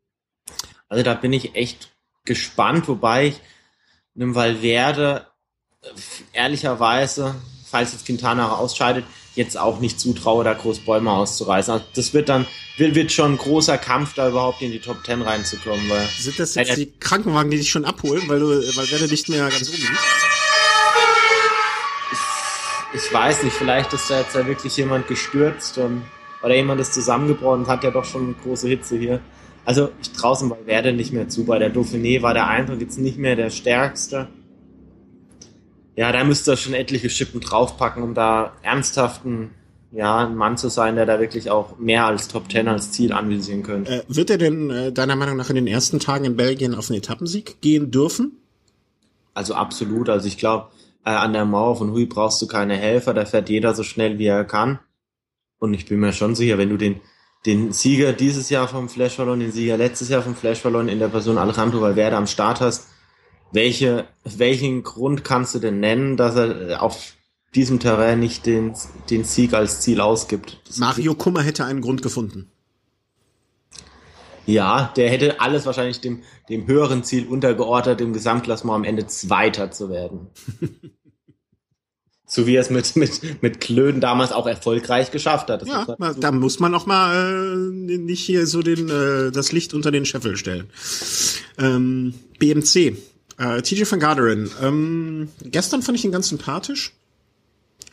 Also da bin ich echt gespannt, wobei ich einem Valverde ehrlicherweise, falls jetzt Quintana ausscheidet, jetzt auch nicht zutraue, da groß Bäume auszureißen. Also das wird dann, wird, wird schon ein großer Kampf, da überhaupt in die Top Ten reinzukommen. Weil Sind das jetzt die Krankenwagen, die dich schon abholen, weil du, weil Werde nicht mehr ganz oben liegt? Ich, ich weiß nicht, vielleicht ist da jetzt ja wirklich jemand gestürzt und, oder jemand ist zusammengebrochen und hat ja doch schon eine große Hitze hier. Also ich draußen bei Werde nicht mehr zu. Bei der Dauphiné war der Eindruck jetzt nicht mehr der stärkste ja, da müsste er schon etliche Schippen draufpacken, um da ernsthaften ja, ein Mann zu sein, der da wirklich auch mehr als Top Ten als Ziel anvisieren könnte. Äh, wird er denn äh, deiner Meinung nach in den ersten Tagen in Belgien auf einen Etappensieg gehen dürfen? Also absolut. Also ich glaube, äh, an der Mauer von Hui brauchst du keine Helfer, da fährt jeder so schnell wie er kann. Und ich bin mir schon sicher, wenn du den, den Sieger dieses Jahr vom Flash Ballon, den Sieger letztes Jahr vom Flash Ballon in der Person Alejandro Valverde am Start hast, welche, welchen Grund kannst du denn nennen, dass er auf diesem Terrain nicht den, den Sieg als Ziel ausgibt? Das Mario Kummer hätte einen Grund gefunden. Ja, der hätte alles wahrscheinlich dem, dem höheren Ziel untergeordnet, dem Gesamtklassement am Ende Zweiter zu werden. so wie er es mit, mit, mit Klöden damals auch erfolgreich geschafft hat. Das ja, muss da muss man auch mal äh, nicht hier so den, äh, das Licht unter den Scheffel stellen. Ähm, BMC, äh, TJ van Garderen. Ähm, gestern fand ich ihn ganz sympathisch.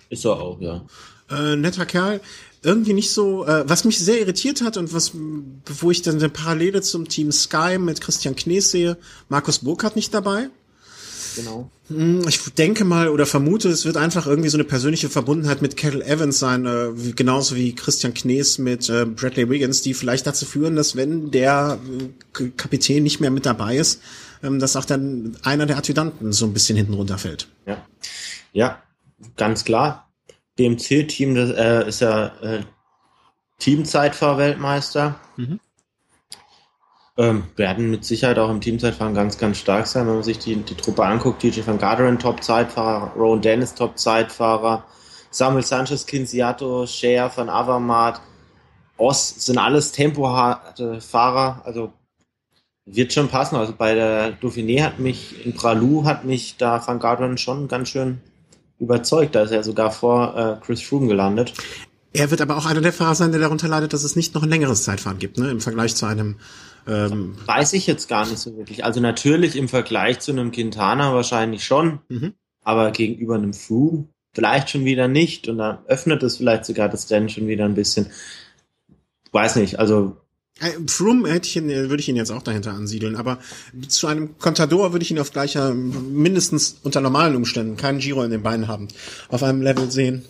Ist er auch, ja. Äh, netter Kerl. Irgendwie nicht so, äh, was mich sehr irritiert hat und was, wo ich dann eine Parallele zum Team Sky mit Christian Knees sehe, Markus Burkhardt nicht dabei. Genau. Hm, ich denke mal oder vermute, es wird einfach irgendwie so eine persönliche Verbundenheit mit Kettle Evans sein, äh, genauso wie Christian Knees mit äh, Bradley Wiggins, die vielleicht dazu führen, dass wenn der äh, Kapitän nicht mehr mit dabei ist, ähm, dass auch dann einer der Adjutanten so ein bisschen hinten runterfällt. Ja, ja ganz klar. BMC-Team äh, ist ja Teamzeitfahrweltmeister. Mhm. Ähm, werden mit Sicherheit auch im Teamzeitfahren ganz, ganz stark sein, wenn man sich die, die Truppe anguckt. DJ van Garderen, Top-Zeitfahrer, Rowan Dennis, Top-Zeitfahrer, Samuel Sanchez, Kinsiato, Shea van Avermaet, Oss sind alles tempoharte Fahrer, also wird schon passen. Also bei der Dauphiné hat mich, in Pralou hat mich da Van Garderen schon ganz schön überzeugt. Da ist er sogar vor äh, Chris Froome gelandet. Er wird aber auch einer der Fahrer sein, der darunter leidet, dass es nicht noch ein längeres Zeitfahren gibt, ne? Im Vergleich zu einem. Ähm Weiß ich jetzt gar nicht so wirklich. Also natürlich im Vergleich zu einem Quintana wahrscheinlich schon, mhm. aber gegenüber einem Froome vielleicht schon wieder nicht. Und dann öffnet es vielleicht sogar das Rennen schon wieder ein bisschen. Weiß nicht. Also äh, Froome hätte ich ihn, äh, würde ich ihn jetzt auch dahinter ansiedeln, aber zu einem Contador würde ich ihn auf gleicher, mindestens unter normalen Umständen, keinen Giro in den Beinen haben, auf einem Level sehen.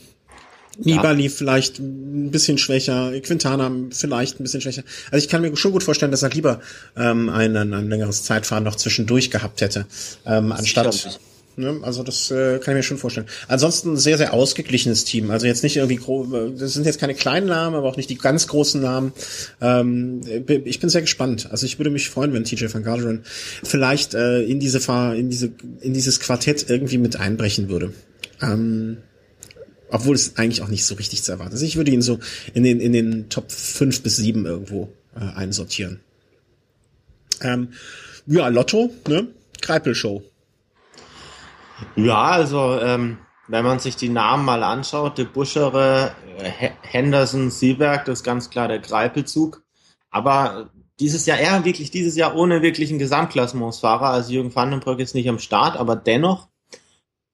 Nibali ja. vielleicht ein bisschen schwächer, Quintana vielleicht ein bisschen schwächer. Also ich kann mir schon gut vorstellen, dass er lieber ähm, ein, ein, ein längeres Zeitfahren noch zwischendurch gehabt hätte, ähm, anstatt. Ne? Also das äh, kann ich mir schon vorstellen. Ansonsten sehr, sehr ausgeglichenes Team. Also jetzt nicht irgendwie groß, das sind jetzt keine kleinen Namen, aber auch nicht die ganz großen Namen. Ähm, ich bin sehr gespannt. Also ich würde mich freuen, wenn TJ van Garderen vielleicht äh, in diese Fahr in diese in dieses Quartett irgendwie mit einbrechen würde. Ähm, obwohl es eigentlich auch nicht so richtig zu erwarten ist. Ich würde ihn so in den, in den Top 5 bis 7 irgendwo äh, einsortieren. Ähm, ja, Lotto, ne? Kreipel-Show. Ja, also ähm, wenn man sich die Namen mal anschaut, de Buschere, äh, Henderson, Sieberg, das ist ganz klar der Greipelzug. Aber dieses Jahr, eher wirklich dieses Jahr ohne wirklichen Gesamtklassementsfahrer. Also Jürgen Vandenbrück ist nicht am Start, aber dennoch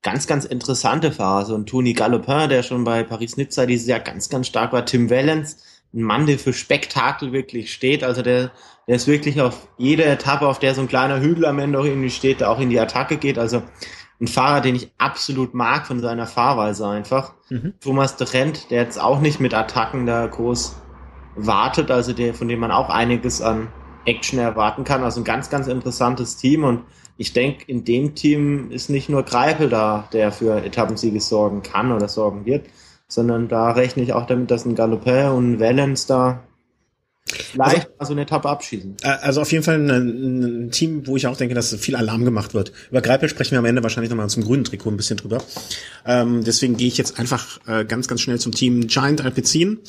ganz, ganz interessante Phase. Und Toni Galopin, der schon bei Paris-Nizza dieses Jahr ganz, ganz stark war. Tim Wellens, ein Mann, der für Spektakel wirklich steht. Also der, der ist wirklich auf jede Etappe, auf der so ein kleiner Hügel am Ende auch irgendwie steht, der auch in die Attacke geht. Also ein Fahrer, den ich absolut mag von seiner Fahrweise einfach. Mhm. Thomas de Rent, der jetzt auch nicht mit Attacken da groß wartet, also der, von dem man auch einiges an Action erwarten kann. Also ein ganz, ganz interessantes Team und ich denke, in dem Team ist nicht nur Greipel da, der für Etappensiege sorgen kann oder sorgen wird, sondern da rechne ich auch damit, dass ein Galopin und ein Valens da vielleicht also, so eine Etappe abschießen. Also auf jeden Fall ein, ein, Team, wo ich auch denke, dass viel Alarm gemacht wird. Über Greipel sprechen wir am Ende wahrscheinlich nochmal zum grünen Trikot ein bisschen drüber. Ähm, deswegen gehe ich jetzt einfach äh, ganz, ganz schnell zum Team Giant Alpecin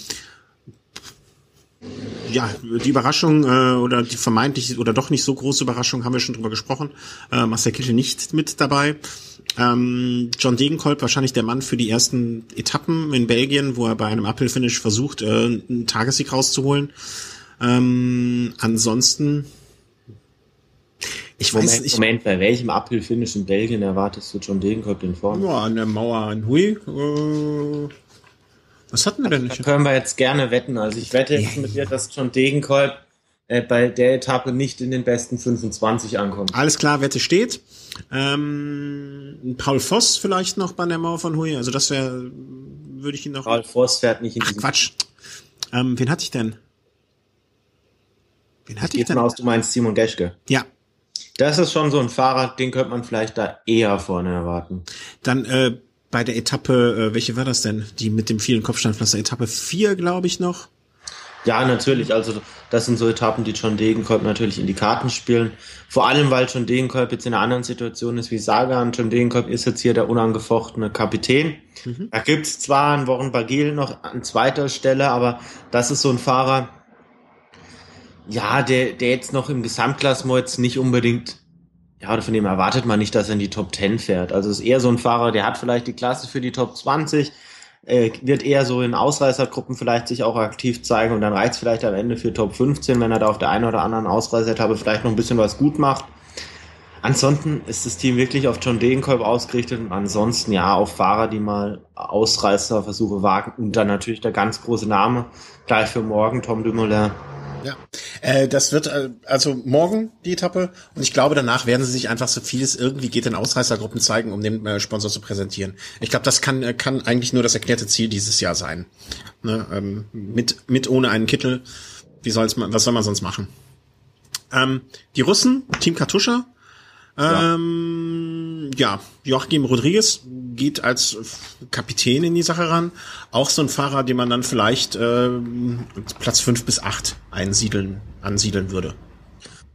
ja, die Überraschung äh, oder die vermeintlich oder doch nicht so große Überraschung haben wir schon drüber gesprochen. Äh, Marcel Kittel nicht mit dabei. Ähm, John Degenkolb wahrscheinlich der Mann für die ersten Etappen in Belgien, wo er bei einem Uphill-Finish versucht, äh, einen Tagessieg rauszuholen. Ähm, ansonsten ich weiß Moment, nicht. Moment, bei welchem Uphill-Finish in Belgien erwartest du John Degenkolb den Form? Ja, an der Mauer in Hui. Äh, was hatten wir denn nicht? Da können wir jetzt gerne wetten. Also ich wette jetzt mit dir, dass John Degenkolb äh, bei der Etappe nicht in den besten 25 ankommt. Alles klar, Wette steht. Ähm, Paul Voss vielleicht noch bei der Mauer von Hui. Also das wäre, würde ich ihn noch. Paul Voss fährt nicht in Ach, Quatsch. Ähm, wen hatte ich denn? Wen hatte ich, ich denn? aus, du meinst Simon Geschke. Ja. Das ist schon so ein Fahrrad, den könnte man vielleicht da eher vorne erwarten. Dann äh, bei der Etappe, äh, welche war das denn? Die mit dem vielen Kopfsteinpflaster, Etappe 4, glaube ich noch. Ja, natürlich. Also das sind so Etappen, die John Degenkolb natürlich in die Karten spielen. Vor allem, weil John Degenkolb jetzt in einer anderen Situation ist wie Sagan. John Degenkolb ist jetzt hier der unangefochtene Kapitän. Mhm. Da gibt's zwar einen Wochen Bagil noch an zweiter Stelle, aber das ist so ein Fahrer, ja, der, der jetzt noch im Gesamtklassement jetzt nicht unbedingt ja, oder von dem erwartet man nicht, dass er in die Top 10 fährt. Also ist eher so ein Fahrer, der hat vielleicht die Klasse für die Top 20, äh, wird eher so in Ausreißergruppen vielleicht sich auch aktiv zeigen und dann reizt vielleicht am Ende für Top 15, wenn er da auf der einen oder anderen Ausreißeretappe vielleicht noch ein bisschen was gut macht. Ansonsten ist das Team wirklich auf John Degenkolb ausgerichtet und ansonsten ja auf Fahrer, die mal Ausreißerversuche wagen und dann natürlich der ganz große Name gleich für morgen, Tom Dumoulin. Ja, äh, das wird äh, also morgen die Etappe und ich glaube, danach werden sie sich einfach so viel es irgendwie geht in Ausreißergruppen zeigen, um den äh, Sponsor zu präsentieren. Ich glaube, das kann äh, kann eigentlich nur das erklärte Ziel dieses Jahr sein. Ne? Ähm, mit mit ohne einen Kittel, wie soll's man, was soll man sonst machen? Ähm, die Russen, Team Katusha, ähm, ja. Joachim Rodriguez geht als Kapitän in die Sache ran. Auch so ein Fahrer, den man dann vielleicht äh, Platz fünf bis acht einsiedeln, ansiedeln würde.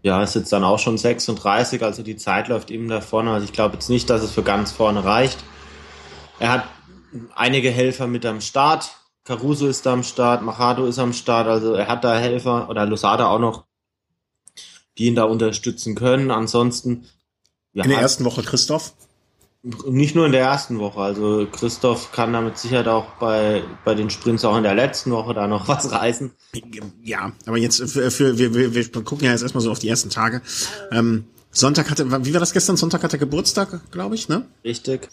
Ja, ist jetzt dann auch schon 36, also die Zeit läuft ihm da vorne. Also ich glaube jetzt nicht, dass es für ganz vorne reicht. Er hat einige Helfer mit am Start. Caruso ist da am Start, Machado ist am Start, also er hat da Helfer oder Losada auch noch, die ihn da unterstützen können. Ansonsten ja, in der ersten Woche Christoph? Nicht nur in der ersten Woche. Also Christoph kann damit Sicherheit auch bei, bei den Sprints auch in der letzten Woche da noch was reißen. Ja, aber jetzt für, für wir, wir, wir gucken ja jetzt erstmal so auf die ersten Tage. Ähm, Sonntag hatte, wie war das gestern? Sonntag hatte Geburtstag, glaube ich, ne? Richtig.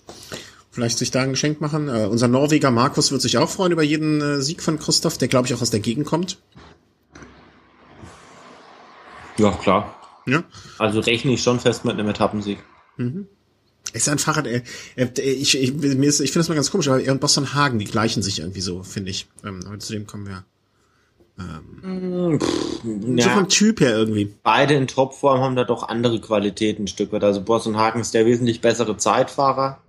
Vielleicht sich da ein Geschenk machen. Äh, unser Norweger Markus wird sich auch freuen über jeden äh, Sieg von Christoph, der glaube ich auch aus der Gegend kommt. Ja, klar. Ja. Also rechne ich schon fest mit einem Etappensieg. Mhm. Ist ein Fahrrad, äh, ich, ich, ich finde das mal ganz komisch, aber er und Boston Hagen, die gleichen sich irgendwie so, finde ich. Ähm, aber zu dem kommen wir. Ähm, Pff, ja. So vom Typ her irgendwie. Beide in Topform haben da doch andere Qualitäten ein Stück weit. Also Boston Hagen ist der wesentlich bessere Zeitfahrer.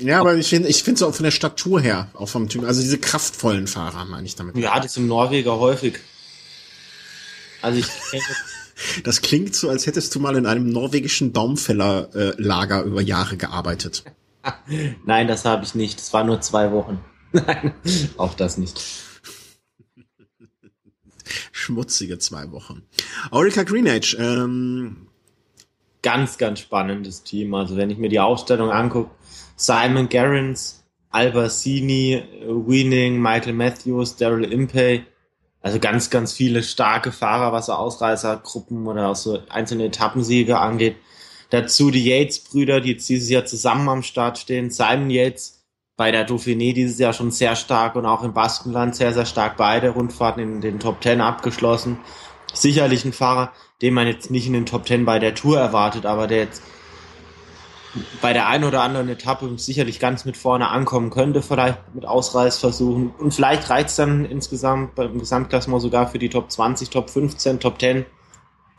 Ja, aber ich finde, ich finde so auch von der Statur her, auch vom Typ, also diese kraftvollen Fahrer meine ich damit. Ja, das sind Norweger häufig. Also ich Das klingt so, als hättest du mal in einem norwegischen Baumfällerlager äh, über Jahre gearbeitet. Nein, das habe ich nicht. Das war nur zwei Wochen. Nein, auch das nicht. Schmutzige zwei Wochen. Orica Greenage, ähm, ganz, ganz spannendes Team. Also wenn ich mir die Ausstellung angucke, Simon Gerrans, Albassini, Weening, Michael Matthews, Daryl Impey. Also ganz, ganz viele starke Fahrer, was so Ausreißergruppen oder auch so einzelne Etappensiege angeht. Dazu die Yates-Brüder, die jetzt dieses Jahr zusammen am Start stehen. Simon Yates bei der Dauphiné dieses Jahr schon sehr stark und auch im Baskenland sehr, sehr stark beide Rundfahrten in den Top Ten abgeschlossen. Sicherlich ein Fahrer, den man jetzt nicht in den Top Ten bei der Tour erwartet, aber der jetzt bei der einen oder anderen Etappe sicherlich ganz mit vorne ankommen könnte, vielleicht mit Ausreißversuchen. Und vielleicht reizt dann insgesamt beim Gesamtklassement sogar für die Top 20, Top 15, Top 10.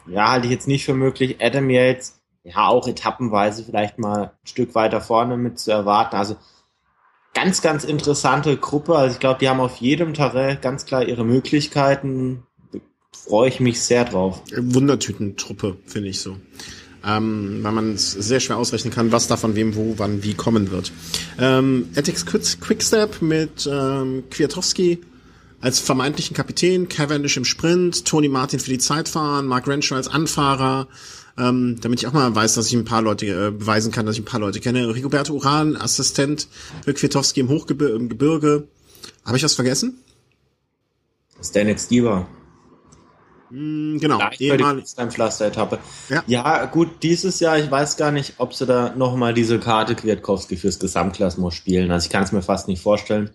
Ja, halte ich jetzt nicht für möglich. Adam Yates, ja, auch etappenweise vielleicht mal ein Stück weiter vorne mit zu erwarten. Also ganz, ganz interessante Gruppe. Also ich glaube, die haben auf jedem Terrain ganz klar ihre Möglichkeiten. Freue ich mich sehr drauf. Wundertütentruppe, finde ich so ähm, weil man es sehr schwer ausrechnen kann, was davon wem, wo, wann, wie kommen wird. Ähm, Ethics Quickstep mit ähm, Kwiatowski als vermeintlichen Kapitän, Cavendish im Sprint, Tony Martin für die Zeitfahren, Mark Renshaw als Anfahrer, ähm, damit ich auch mal weiß, dass ich ein paar Leute äh, beweisen kann, dass ich ein paar Leute kenne. Rigoberto Uran, Assistent für Kwiatowski im Hochgebirge. Im. Habe ich was vergessen? Stanek Stieber. Mm, genau. Ehemalig Pflaster-Etappe. Ja. ja, gut, dieses Jahr, ich weiß gar nicht, ob sie da nochmal diese Karte Kwiatkowski fürs Gesamtklassement spielen. Also ich kann es mir fast nicht vorstellen.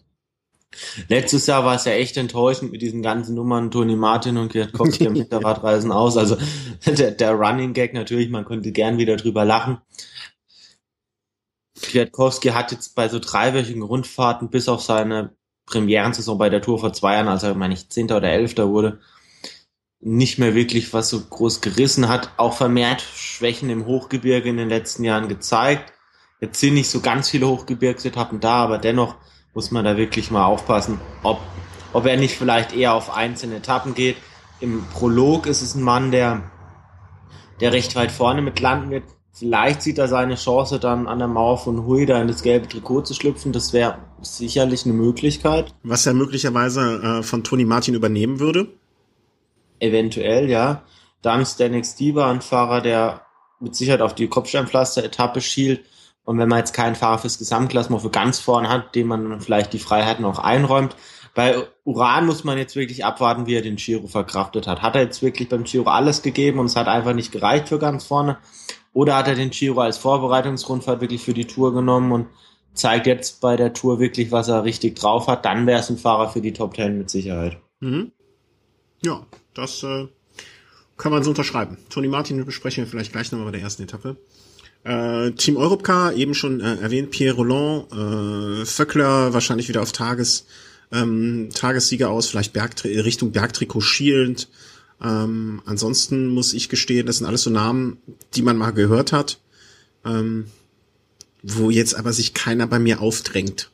Letztes Jahr war es ja echt enttäuschend mit diesen ganzen Nummern, Toni Martin und Kwiatkowski am Hinterrad reisen aus. Also der, der Running Gag natürlich, man könnte gern wieder drüber lachen. Kwiatkowski hat jetzt bei so dreiwöchigen Rundfahrten bis auf seine Premierensaison bei der Tour vor zwei Jahren, als er, meine ich, Zehnter oder Elfter wurde, nicht mehr wirklich was so groß gerissen hat, auch vermehrt Schwächen im Hochgebirge in den letzten Jahren gezeigt. Jetzt sind nicht so ganz viele Hochgebirgsetappen da, aber dennoch muss man da wirklich mal aufpassen, ob, ob er nicht vielleicht eher auf einzelne Etappen geht. Im Prolog ist es ein Mann, der, der recht weit vorne mit landen wird. Vielleicht sieht er seine Chance dann an der Mauer von Hui da in das gelbe Trikot zu schlüpfen. Das wäre sicherlich eine Möglichkeit. Was er möglicherweise äh, von Toni Martin übernehmen würde? Eventuell, ja. Dann Stanek Stieber, ein Fahrer, der mit Sicherheit auf die Kopfsteinpflaster-Etappe schielt. Und wenn man jetzt keinen Fahrer fürs Gesamtklassement für ganz vorn hat, dem man vielleicht die Freiheiten auch einräumt. Bei Uran muss man jetzt wirklich abwarten, wie er den Giro verkraftet hat. Hat er jetzt wirklich beim Giro alles gegeben und es hat einfach nicht gereicht für ganz vorne? Oder hat er den Giro als Vorbereitungsrundfahrt wirklich für die Tour genommen und zeigt jetzt bei der Tour wirklich, was er richtig drauf hat? Dann wäre es ein Fahrer für die Top Ten mit Sicherheit. Mhm. Ja, das äh, kann man so unterschreiben. Tony Martin besprechen wir vielleicht gleich nochmal bei der ersten Etappe. Äh, Team Europcar, eben schon äh, erwähnt, Pierre Roland, äh, Vöckler wahrscheinlich wieder auf Tages, ähm, Tagessieger aus, vielleicht Bergtri Richtung Bergtrikot schielend. Ähm, ansonsten muss ich gestehen, das sind alles so Namen, die man mal gehört hat, ähm, wo jetzt aber sich keiner bei mir aufdrängt.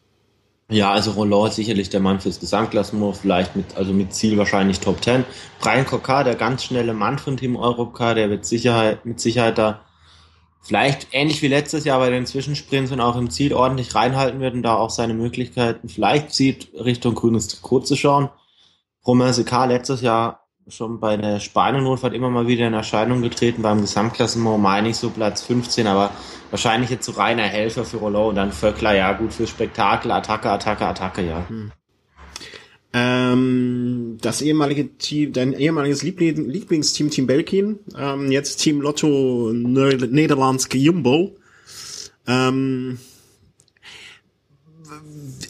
Ja, also Roland ist sicherlich der Mann fürs Gesamtklassement, vielleicht mit, also mit Ziel wahrscheinlich Top 10. Brian Kokar, der ganz schnelle Mann von Team Europcar, der wird Sicherheit, mit Sicherheit da vielleicht ähnlich wie letztes Jahr bei den Zwischensprints und auch im Ziel ordentlich reinhalten wird und da auch seine Möglichkeiten vielleicht sieht, Richtung grünes Trikot zu schauen. Romain Sekar letztes Jahr schon bei der Spanien-Notfahrt immer mal wieder in Erscheinung getreten, beim Gesamtklassement meine ich so Platz 15, aber wahrscheinlich jetzt so reiner Helfer für Rollo und dann Vöckler, ja gut für Spektakel, Attacke, Attacke, Attacke, ja. Hm. Ähm, das ehemalige Team, dein ehemaliges Liebling, Lieblingsteam, Team Belkin, ähm, jetzt Team Lotto Nederlands Jumbo. Ähm,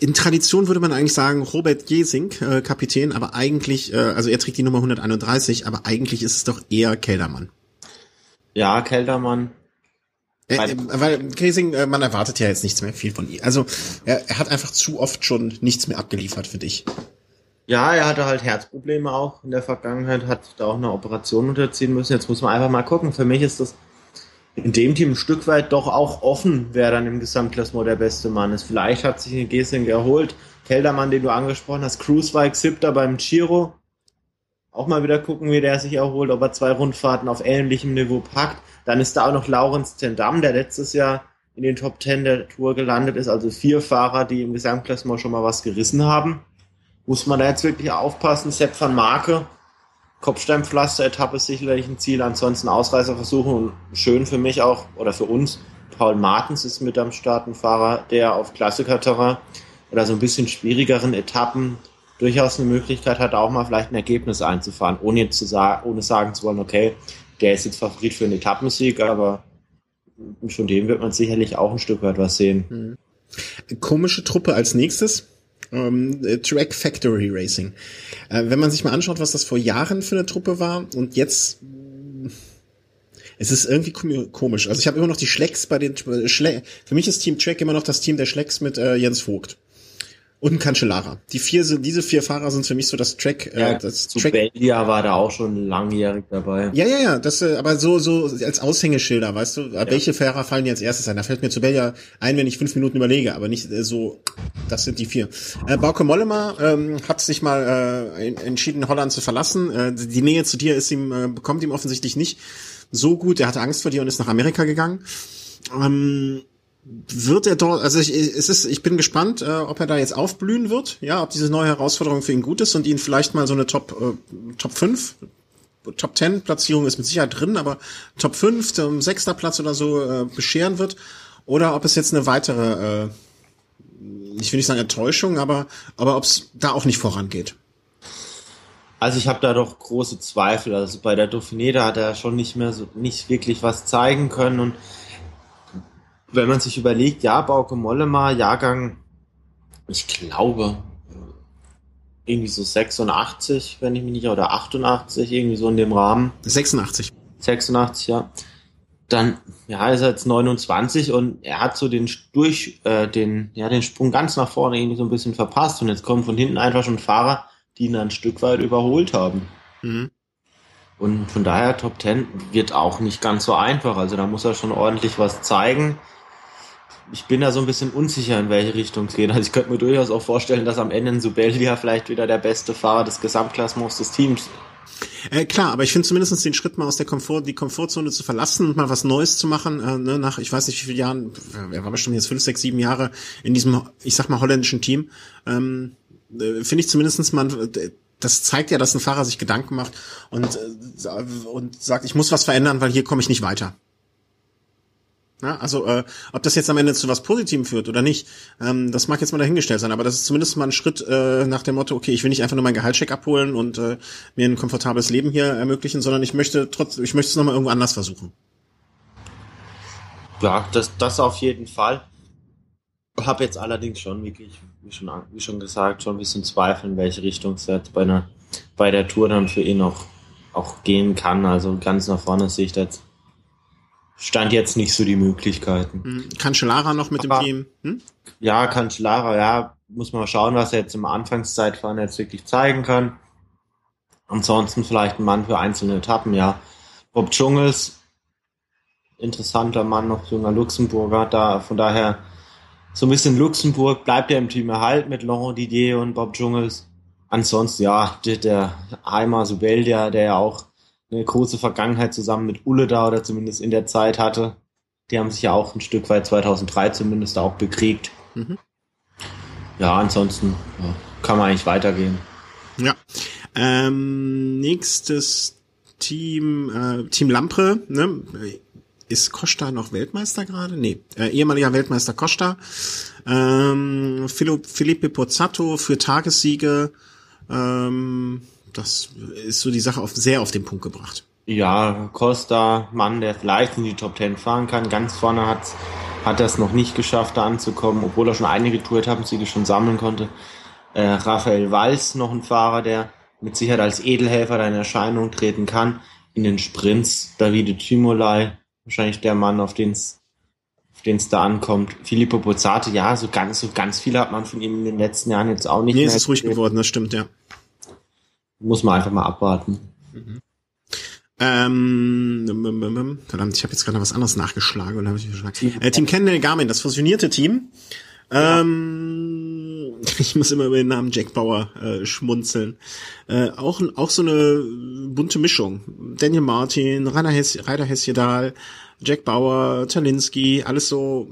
in Tradition würde man eigentlich sagen Robert Jesing, äh, Kapitän, aber eigentlich, äh, also er trägt die Nummer 131, aber eigentlich ist es doch eher Keldermann. Ja, Keldermann Äh, weil Casing, äh, man erwartet ja jetzt nichts mehr viel von ihm. Also er, er hat einfach zu oft schon nichts mehr abgeliefert für dich. Ja, er hatte halt Herzprobleme auch in der Vergangenheit, hat da auch eine Operation unterziehen müssen. Jetzt muss man einfach mal gucken. Für mich ist das in dem Team ein Stück weit doch auch offen, wer dann im Gesamtklassement der beste Mann ist. Vielleicht hat sich ein Gesing erholt. Keldermann, den du angesprochen hast, Cruisewijk siebter beim Giro. Auch mal wieder gucken, wie der sich erholt, ob er zwei Rundfahrten auf ähnlichem Niveau packt. Dann ist da auch noch Laurens Tendam, der letztes Jahr in den Top Ten der Tour gelandet ist. Also vier Fahrer, die im Gesamtklassement schon mal was gerissen haben muss man da jetzt wirklich aufpassen. Sepp van Marke, Kopfsteinpflaster-Etappe ist sicherlich ein Ziel. Ansonsten Ausreißerversuche und schön für mich auch oder für uns. Paul Martens ist mit am Start, ein Fahrer, der auf Klassikerterrain oder so ein bisschen schwierigeren Etappen durchaus eine Möglichkeit hat, auch mal vielleicht ein Ergebnis einzufahren, ohne jetzt zu sagen, ohne sagen zu wollen, okay, der ist jetzt Favorit für einen Etappensieg, aber von dem wird man sicherlich auch ein Stück weit was sehen. Komische Truppe als nächstes ähm, Track Factory Racing. Äh, wenn man sich mal anschaut, was das vor Jahren für eine Truppe war und jetzt es ist irgendwie komisch. Also ich habe immer noch die Schlecks bei den Schle für mich ist Team Track immer noch das Team der Schlecks mit äh, Jens Vogt und ein Cancellara. Die vier sind, diese vier Fahrer sind für mich so das Track. Äh, ja, äh, das zu Track. Belgia war da auch schon langjährig dabei. Ja, ja, ja. Das, äh, aber so, so als Aushängeschilder, weißt du, ja. welche Fahrer fallen dir als erstes ein? Da fällt mir zu Belgia ein, wenn ich fünf Minuten überlege, aber nicht äh, so. Das sind die vier. Äh, Bauke Mollema ähm, hat sich mal äh, entschieden, Holland zu verlassen. Äh, die Nähe zu dir ist ihm äh, bekommt ihm offensichtlich nicht so gut. Er hatte Angst vor dir und ist nach Amerika gegangen. Ähm, wird er dort, also ich, es ist, ich bin gespannt, äh, ob er da jetzt aufblühen wird, ja, ob diese neue Herausforderung für ihn gut ist und ihn vielleicht mal so eine Top, äh, Top 5, Top 10 Platzierung ist mit Sicherheit drin, aber Top 5, um sechster Platz oder so äh, bescheren wird, oder ob es jetzt eine weitere, äh, ich will nicht sagen Enttäuschung, aber, aber ob es da auch nicht vorangeht. Also ich habe da doch große Zweifel. Also bei der Dauphiné, da hat er schon nicht mehr so, nicht wirklich was zeigen können und wenn man sich überlegt, ja, Bauke Mollema, Jahrgang, ich glaube, irgendwie so 86, wenn ich mich nicht, oder 88, irgendwie so in dem Rahmen. 86. 86, ja. Dann, ja, ist er jetzt 29 und er hat so den durch, äh, den, ja, den Sprung ganz nach vorne irgendwie so ein bisschen verpasst und jetzt kommen von hinten einfach schon Fahrer, die ihn ein Stück weit überholt haben. Mhm. Und von daher Top 10 wird auch nicht ganz so einfach. Also da muss er schon ordentlich was zeigen ich bin da so ein bisschen unsicher, in welche Richtung es geht. Also ich könnte mir durchaus auch vorstellen, dass am Ende ein Subeldia vielleicht wieder der beste Fahrer des Gesamtklassements des Teams äh, klar, aber ich finde zumindest den Schritt mal aus der Komfort, die Komfortzone zu verlassen und mal was Neues zu machen, äh, ne, nach, ich weiß nicht wie viele Jahren, er war bestimmt jetzt fünf, sechs, sieben Jahre in diesem, ich sag mal, holländischen Team, ähm, äh, finde ich zumindestens mal, das zeigt ja, dass ein Fahrer sich Gedanken macht und, äh, und sagt, ich muss was verändern, weil hier komme ich nicht weiter. Ja, also äh, ob das jetzt am Ende zu was Positivem führt oder nicht, ähm, das mag jetzt mal dahingestellt sein, aber das ist zumindest mal ein Schritt äh, nach dem Motto, okay, ich will nicht einfach nur meinen Gehaltscheck abholen und äh, mir ein komfortables Leben hier ermöglichen, sondern ich möchte trotz, ich möchte es nochmal irgendwo anders versuchen. Ja, das, das auf jeden Fall. Habe jetzt allerdings schon wirklich, wie schon, wie schon gesagt, schon ein bisschen Zweifel, in welche Richtung es jetzt bei einer bei der Tour dann für ihn auch, auch gehen kann. Also ganz nach vorne sehe ich da jetzt stand jetzt nicht so die Möglichkeiten. Cancellara noch mit Aber, dem Team? Hm? Ja, Cancellara, ja, muss man mal schauen, was er jetzt im Anfangszeitfahren jetzt wirklich zeigen kann. Ansonsten vielleicht ein Mann für einzelne Etappen, ja. Bob Dschungels, interessanter Mann, noch junger Luxemburger, da, von daher, so ein bisschen Luxemburg bleibt er im Team erhalten mit Laurent Didier und Bob Dschungels. Ansonsten, ja, der, der Heimer Subeldia, der ja auch eine große Vergangenheit zusammen mit Ulle da oder zumindest in der Zeit hatte. Die haben sich ja auch ein Stück weit 2003 zumindest auch bekriegt. Mhm. Ja, ansonsten ja, kann man eigentlich weitergehen. Ja. Ähm, nächstes Team, äh, Team Lampre, ne? Ist Costa noch Weltmeister gerade? Nee, äh, ehemaliger Weltmeister Costa. Ähm, Felipe Pozzato für Tagessiege. Ähm, das ist so die Sache auf, sehr auf den Punkt gebracht. Ja, Costa, Mann, der vielleicht in die Top Ten fahren kann. Ganz vorne hat hat er es noch nicht geschafft, da anzukommen, obwohl er schon einige Tour-Etappensiege schon sammeln konnte. Äh, Raphael Walz, noch ein Fahrer, der mit Sicherheit als Edelhelfer da in Erscheinung treten kann. In den Sprints Davide Tymolai, wahrscheinlich der Mann, auf den es auf den es da ankommt. Filippo Pozzati, ja, so ganz, so ganz viel hat man von ihm in den letzten Jahren jetzt auch nicht nee, mehr. Nee, es ist ruhig geworden, das stimmt, ja. Muss man einfach mal abwarten. Mhm. Ähm, verdammt, ich habe jetzt gerade was anderes nachgeschlagen und habe ich Team, äh, Team Kendall Garmin, das fusionierte Team. Ja. Ähm, ich muss immer über den Namen Jack Bauer äh, schmunzeln. Äh, auch, auch so eine bunte Mischung. Daniel Martin, Rainer, Hess, Rainer Hesjedal, Jack Bauer, Talinski, alles so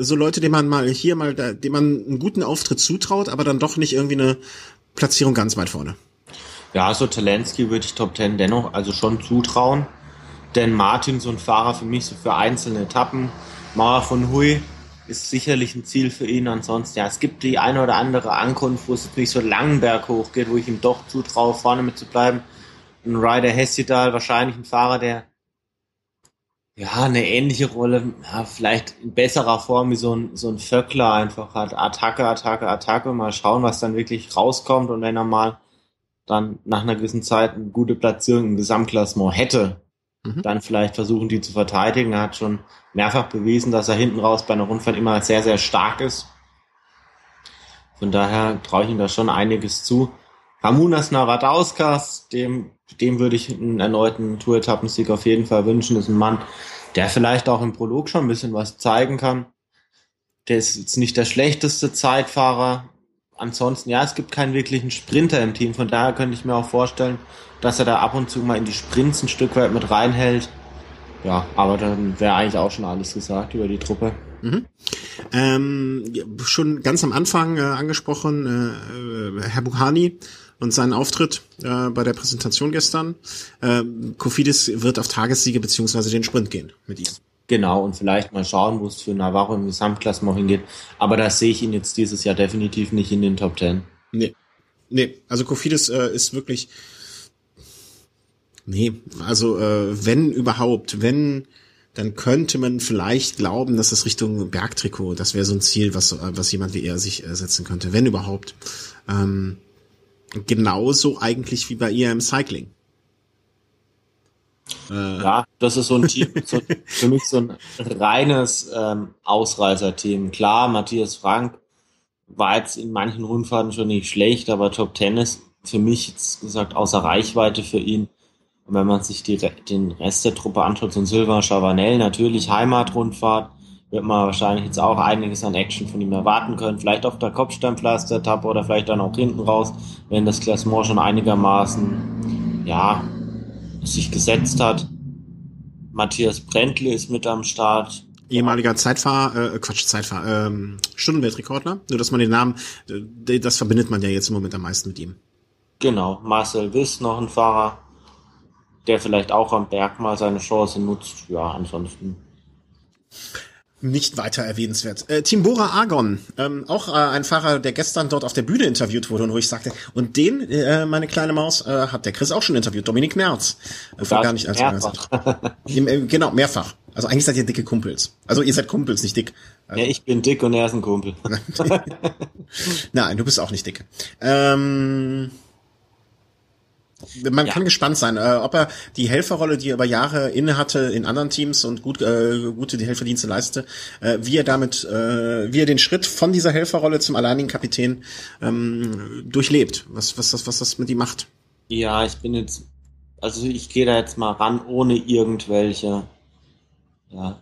so Leute, denen man mal hier mal, denen man einen guten Auftritt zutraut, aber dann doch nicht irgendwie eine Platzierung ganz weit vorne. Ja, so Talenski würde ich Top Ten dennoch also schon zutrauen. Denn Martin, so ein Fahrer für mich, so für einzelne Etappen. Mauer von Hui ist sicherlich ein Ziel für ihn. Ansonsten, ja, es gibt die eine oder andere Ankunft, wo es nicht so langen Berg hochgeht, wo ich ihm doch zutraue, vorne mit zu bleiben. Ein Ryder Hessidal, wahrscheinlich ein Fahrer, der ja, eine ähnliche Rolle, ja, vielleicht in besserer Form wie so ein, so ein Vöckler einfach hat. Attacke, Attacke, Attacke. Mal schauen, was dann wirklich rauskommt. Und wenn er mal dann nach einer gewissen Zeit eine gute Platzierung im Gesamtklassement hätte, mhm. dann vielleicht versuchen, die zu verteidigen. Er hat schon mehrfach bewiesen, dass er hinten raus bei einer Rundfahrt immer sehr, sehr stark ist. Von daher traue ich ihm da schon einiges zu. Ramunas Navadauskas, dem, dem würde ich einen erneuten Tour-Etappensieg auf jeden Fall wünschen. Das ist ein Mann, der vielleicht auch im Prolog schon ein bisschen was zeigen kann. Der ist jetzt nicht der schlechteste Zeitfahrer, ansonsten, ja, es gibt keinen wirklichen Sprinter im Team. Von daher könnte ich mir auch vorstellen, dass er da ab und zu mal in die Sprints ein Stück weit mit reinhält. Ja, aber dann wäre eigentlich auch schon alles gesagt über die Truppe. Mhm. Ähm, schon ganz am Anfang äh, angesprochen, äh, Herr Bukhani und seinen Auftritt äh, bei der Präsentation gestern. Äh, Kofidis wird auf Tagessiege beziehungsweise den Sprint gehen mit ihm. Genau, und vielleicht mal schauen, wo es für Navarro im Gesamtklassement hingeht. Aber da sehe ich ihn jetzt dieses Jahr definitiv nicht in den Top Ten. Nee. Nee, also Kofidis äh, ist wirklich. Nee, also äh, wenn überhaupt, wenn, dann könnte man vielleicht glauben, dass das Richtung Bergtrikot, das wäre so ein Ziel, was, was jemand wie er sich äh, setzen könnte, wenn überhaupt. Ähm, genauso eigentlich wie bei ihr im Cycling. Äh. Ja, das ist so ein Team, so, für mich so ein reines ähm, Ausreißer-Team. Klar, Matthias Frank war jetzt in manchen Rundfahrten schon nicht schlecht, aber Top Ten ist für mich jetzt gesagt außer Reichweite für ihn. Und wenn man sich die, den Rest der Truppe anschaut, so ein Silva Chavanel, natürlich Heimatrundfahrt, wird man wahrscheinlich jetzt auch einiges an Action von ihm erwarten können. Vielleicht auf der Kopfsteinpflaster-Etappe oder vielleicht dann auch hinten raus, wenn das Klassement schon einigermaßen, ja, sich gesetzt hat. Matthias Brentle ist mit am Start. Ehemaliger Zeitfahr, äh, Quatsch, Zeitfahr, ähm, Stundenweltrekordler. Nur, dass man den Namen, äh, das verbindet man ja jetzt im Moment am meisten mit ihm. Genau, Marcel Wiss, noch ein Fahrer, der vielleicht auch am Berg mal seine Chance nutzt. Ja, ansonsten nicht weiter erwähnenswert. Äh, Tim Bora Argon, ähm, auch äh, ein Fahrer, der gestern dort auf der Bühne interviewt wurde und wo ich sagte, und den, äh, meine kleine Maus, äh, hat der Chris auch schon interviewt, Dominik Nerz. Äh, vor gar nicht als mehrfach. äh, genau, mehrfach. Also eigentlich seid ihr dicke Kumpels. Also ihr seid Kumpels, nicht dick. Also, ja, ich bin dick und er ist ein Kumpel. Nein, du bist auch nicht dick. Ähm, man ja. kann gespannt sein, äh, ob er die Helferrolle, die er über Jahre inne hatte in anderen Teams und gut, äh, gute die Helferdienste leiste, äh, wie er damit, äh, wie er den Schritt von dieser Helferrolle zum alleinigen Kapitän ähm, durchlebt, was, was, das, was das mit ihm macht. Ja, ich bin jetzt, also ich gehe da jetzt mal ran, ohne irgendwelche ja,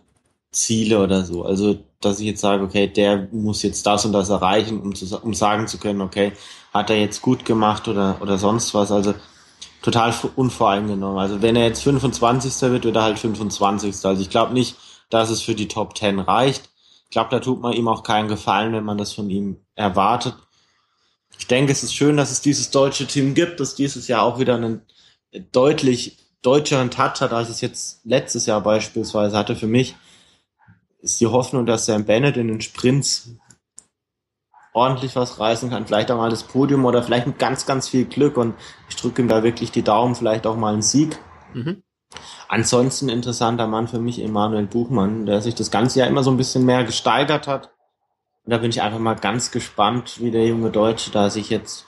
Ziele oder so. Also, dass ich jetzt sage, okay, der muss jetzt das und das erreichen, um, zu, um sagen zu können, okay, hat er jetzt gut gemacht oder, oder sonst was. Also total unvoreingenommen. Also wenn er jetzt 25. wird, wird er halt 25. Also ich glaube nicht, dass es für die Top 10 reicht. Ich glaube, da tut man ihm auch keinen Gefallen, wenn man das von ihm erwartet. Ich denke, es ist schön, dass es dieses deutsche Team gibt, dass dieses Jahr auch wieder einen deutlich deutscheren Touch hat, als es jetzt letztes Jahr beispielsweise hatte. Für mich ist die Hoffnung, dass Sam Bennett in den Sprints ordentlich was reißen kann, vielleicht auch mal das Podium oder vielleicht mit ganz, ganz viel Glück und ich drücke ihm da wirklich die Daumen, vielleicht auch mal einen Sieg. Mhm. Ansonsten interessanter Mann für mich Emanuel Buchmann, der sich das ganze Jahr immer so ein bisschen mehr gesteigert hat. Und da bin ich einfach mal ganz gespannt, wie der junge Deutsche da sich jetzt,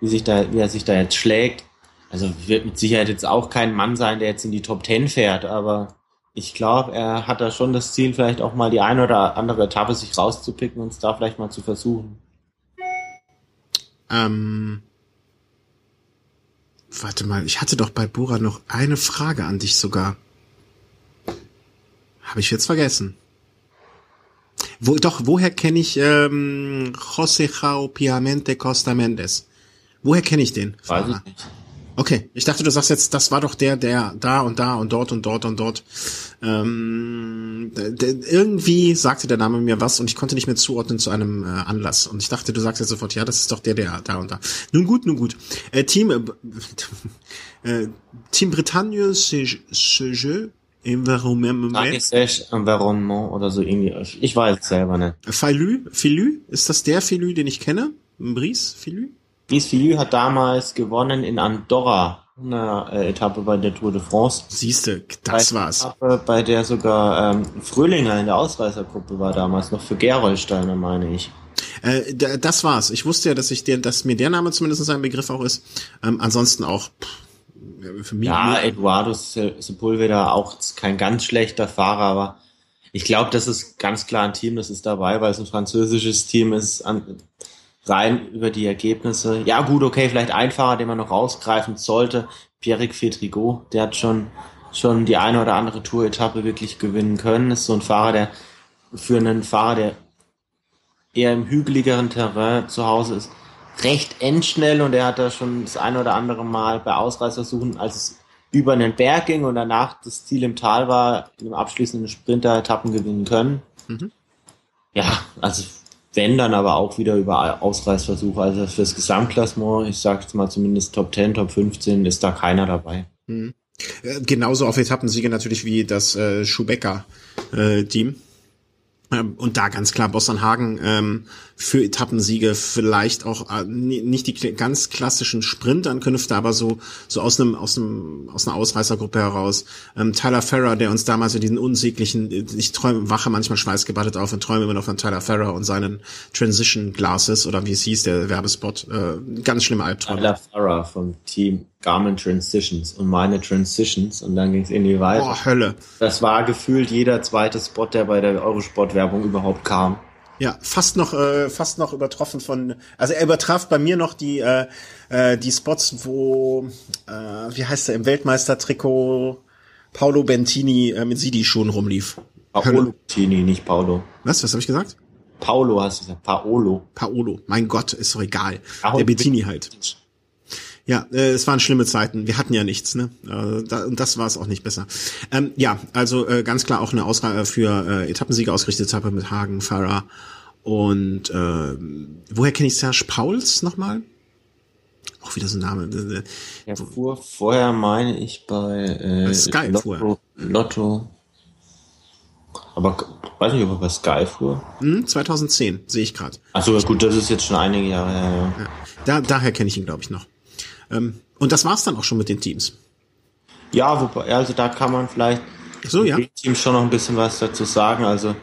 wie sich da, wie er sich da jetzt schlägt. Also wird mit Sicherheit jetzt auch kein Mann sein, der jetzt in die Top Ten fährt, aber ich glaube, er hat da schon das Ziel, vielleicht auch mal die eine oder andere Etappe sich rauszupicken und es da vielleicht mal zu versuchen. Ähm, warte mal, ich hatte doch bei Bora noch eine Frage an dich sogar. Habe ich jetzt vergessen. Wo, doch, woher kenne ich ähm, José Jao Piamente Costa Mendes? Woher kenne ich den? Weiß ich nicht. Okay, ich dachte, du sagst jetzt, das war doch der, der da und da und dort und dort und dort. Ähm, irgendwie sagte der Name mir was und ich konnte nicht mehr zuordnen zu einem äh, Anlass. Und ich dachte, du sagst jetzt sofort, ja, das ist doch der, der da und da. Nun gut, nun gut. Äh, Team äh, äh, Team Bretagne, c'est jeu Environnement. Environnement oder so irgendwie. Ich weiß es selber nicht. Filü, Filü, ist das der Filü, den ich kenne? Brice Filü? Filü hat damals gewonnen in Andorra eine äh, Etappe bei der Tour de France. Siehste, das bei war's. Etappe, bei der sogar ähm, Fröhlinger in der Ausreißergruppe war damals noch für Gerolsteiner, meine ich. Äh, das war's. Ich wusste ja, dass ich der, dass mir der Name zumindest ein Begriff auch ist. Ähm, ansonsten auch pff, für mich. Ja, Eduardo Sepulveda auch kein ganz schlechter Fahrer, aber ich glaube, das ist ganz klar ein Team, das ist dabei, weil es ein französisches Team ist, an, rein über die Ergebnisse. Ja, gut, okay, vielleicht ein Fahrer, den man noch rausgreifen sollte, Pierrick Fedrigo, der hat schon, schon die eine oder andere Tour-Etappe wirklich gewinnen können. Ist so ein Fahrer, der für einen Fahrer, der eher im hügeligeren Terrain zu Hause ist, recht endschnell und er hat da schon das eine oder andere Mal bei Ausreißersuchen, als es über einen Berg ging und danach das Ziel im Tal war, in dem abschließenden Sprinter Etappen gewinnen können. Mhm. Ja, also wenn dann aber auch wieder über Ausreißversuche. Also fürs Gesamtklassement, ich jetzt mal zumindest Top 10, Top 15, ist da keiner dabei. Mhm. Äh, genauso auf Etappensiege natürlich wie das äh, Schubecker-Team. Äh, ähm, und da ganz klar Bossernhagen ähm, für Etappensiege vielleicht auch äh, nicht die ganz klassischen Sprintankünfte, aber so so aus einem aus einem aus einer Ausreißergruppe heraus. Ähm, Tyler Ferrer, der uns damals in diesen unsäglichen, ich träume, wache manchmal schweißgebadet auf und träume immer noch von Tyler Ferrer und seinen Transition Glasses oder wie es hieß, der Werbespot. Äh, ganz schlimme Albträume. Tyler Ferrer vom Team Garmin Transitions und meine Transitions und dann ging es irgendwie weiter. Boah, Hölle. Das war gefühlt jeder zweite Spot, der bei der Eurosport-Werbung überhaupt kam. Ja, fast noch, äh, fast noch übertroffen von, also er übertraf bei mir noch die, äh, äh, die Spots, wo, äh, wie heißt er, im Weltmeistertrikot Paolo Bentini äh, mit Sidi-Schuhen rumlief. Paolo Bentini, nicht Paolo. Was, was habe ich gesagt? Paolo hast du gesagt, Paolo. Paolo, mein Gott, ist doch egal. Paolo Der Bettini halt. Ja, äh, es waren schlimme Zeiten. Wir hatten ja nichts, ne? Äh, da, und das war es auch nicht besser. Ähm, ja, also äh, ganz klar auch eine Ausgabe für äh, Etappensieger ausgerichtet habe mit Hagen, Farah und äh, woher kenne ich Serge Pauls nochmal? Auch wieder so ein Name. Äh, er fuhr vorher, meine ich, bei äh, Sky Lotto, fuhr. Lotto. Aber weiß nicht, ob er bei Sky fuhr. Hm, 2010 sehe ich gerade. Achso, gut, das ist jetzt schon einige Jahre her. Ja. Ja. Da, daher kenne ich ihn, glaube ich, noch. Ähm, und das war's dann auch schon mit den Teams. Ja, wobei, also da kann man vielleicht so, ja. Teams schon noch ein bisschen was dazu sagen. Also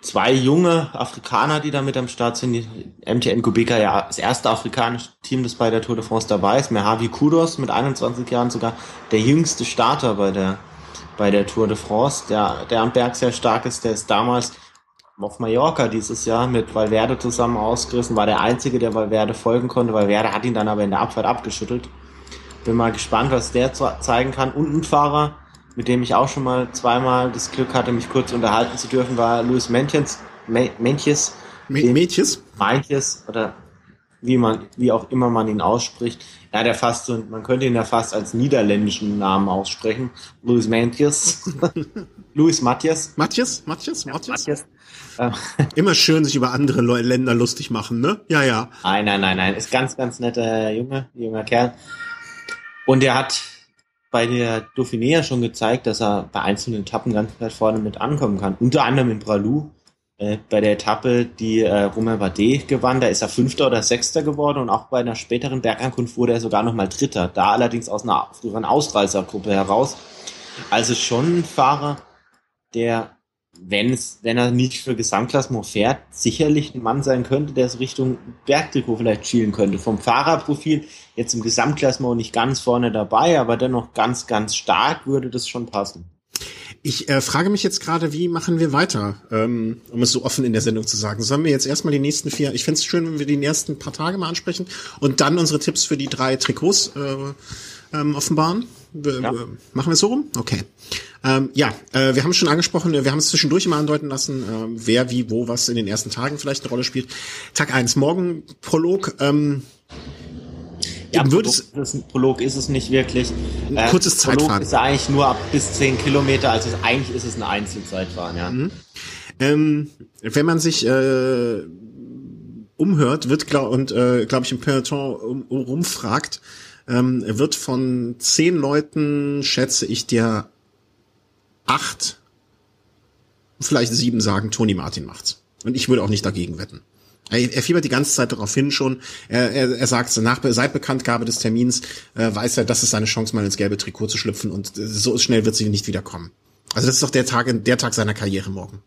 zwei junge Afrikaner, die da mit am Start sind. Die MTN Kubeka ja das erste afrikanische Team, das bei der Tour de France dabei ist. Mehavi Kudos mit 21 Jahren sogar der jüngste Starter bei der bei der Tour de France, der, der am Berg sehr stark ist, der ist damals auf Mallorca dieses Jahr mit Valverde zusammen ausgerissen, war der einzige, der Valverde folgen konnte. Valverde hat ihn dann aber in der Abfahrt abgeschüttelt. Bin mal gespannt, was der zeigen kann. Und ein Fahrer, mit dem ich auch schon mal zweimal das Glück hatte, mich kurz unterhalten zu dürfen, war Luis Mentjes. Mentjes. Mentjes? Mentjes oder wie man, wie auch immer man ihn ausspricht. Er hat ja fast so, man könnte ihn ja fast als niederländischen Namen aussprechen. Luis Mentjes. Luis Matthias. Matthias? Matthias? Matthias? Matthias. Immer schön sich über andere Länder lustig machen, ne? Ja, ja. Nein, nein, nein, nein. Ist ganz, ganz netter Junge, junger Kerl. Und er hat bei der Dauphiné ja schon gezeigt, dass er bei einzelnen Etappen ganz weit vorne mit ankommen kann. Unter anderem in Bralou. Äh, bei der Etappe, die äh, Romain Bardet gewann, da ist er Fünfter oder Sechster geworden und auch bei einer späteren Bergankunft wurde er sogar nochmal Dritter. Da allerdings aus einer früheren Ausreißergruppe heraus. Also schon ein Fahrer, der wenn es, wenn er nicht für Gesamtklassement fährt, sicherlich ein Mann sein könnte, der so Richtung Bergtrikot vielleicht schielen könnte. Vom Fahrerprofil jetzt im Gesamtklassement nicht ganz vorne dabei, aber dennoch ganz, ganz stark würde das schon passen. Ich äh, frage mich jetzt gerade, wie machen wir weiter, ähm, um es so offen in der Sendung zu sagen. Sollen wir jetzt erstmal die nächsten vier, ich fände es schön, wenn wir die ersten paar Tage mal ansprechen und dann unsere Tipps für die drei Trikots äh, ähm, offenbaren? Ja. Machen wir es so rum? Okay. Ähm, ja, äh, wir haben es schon angesprochen, wir haben es zwischendurch immer andeuten lassen, äh, wer, wie, wo, was in den ersten Tagen vielleicht eine Rolle spielt. Tag eins morgen Prolog. Ähm, ja, Prolog ist, es, Prolog ist es nicht wirklich. Ein kurzes äh, Zeitfahren. Prolog ist eigentlich nur ab bis zehn Kilometer, also eigentlich ist es ein Einzelzeitfahren, ja. Mhm. Ähm, wenn man sich äh, umhört, wird glaub, und äh, glaube ich im Peloton um, rumfragt, ähm, wird von zehn Leuten, schätze ich dir, acht, vielleicht sieben sagen, Toni Martin macht's. Und ich würde auch nicht dagegen wetten. Er, er fiebert die ganze Zeit darauf hin schon. Er, er, er sagt, nach, seit Bekanntgabe des Termins äh, weiß er, das ist seine Chance, mal ins gelbe Trikot zu schlüpfen und äh, so schnell wird sie nicht wiederkommen. Also das ist doch der Tag, der Tag seiner Karriere morgen.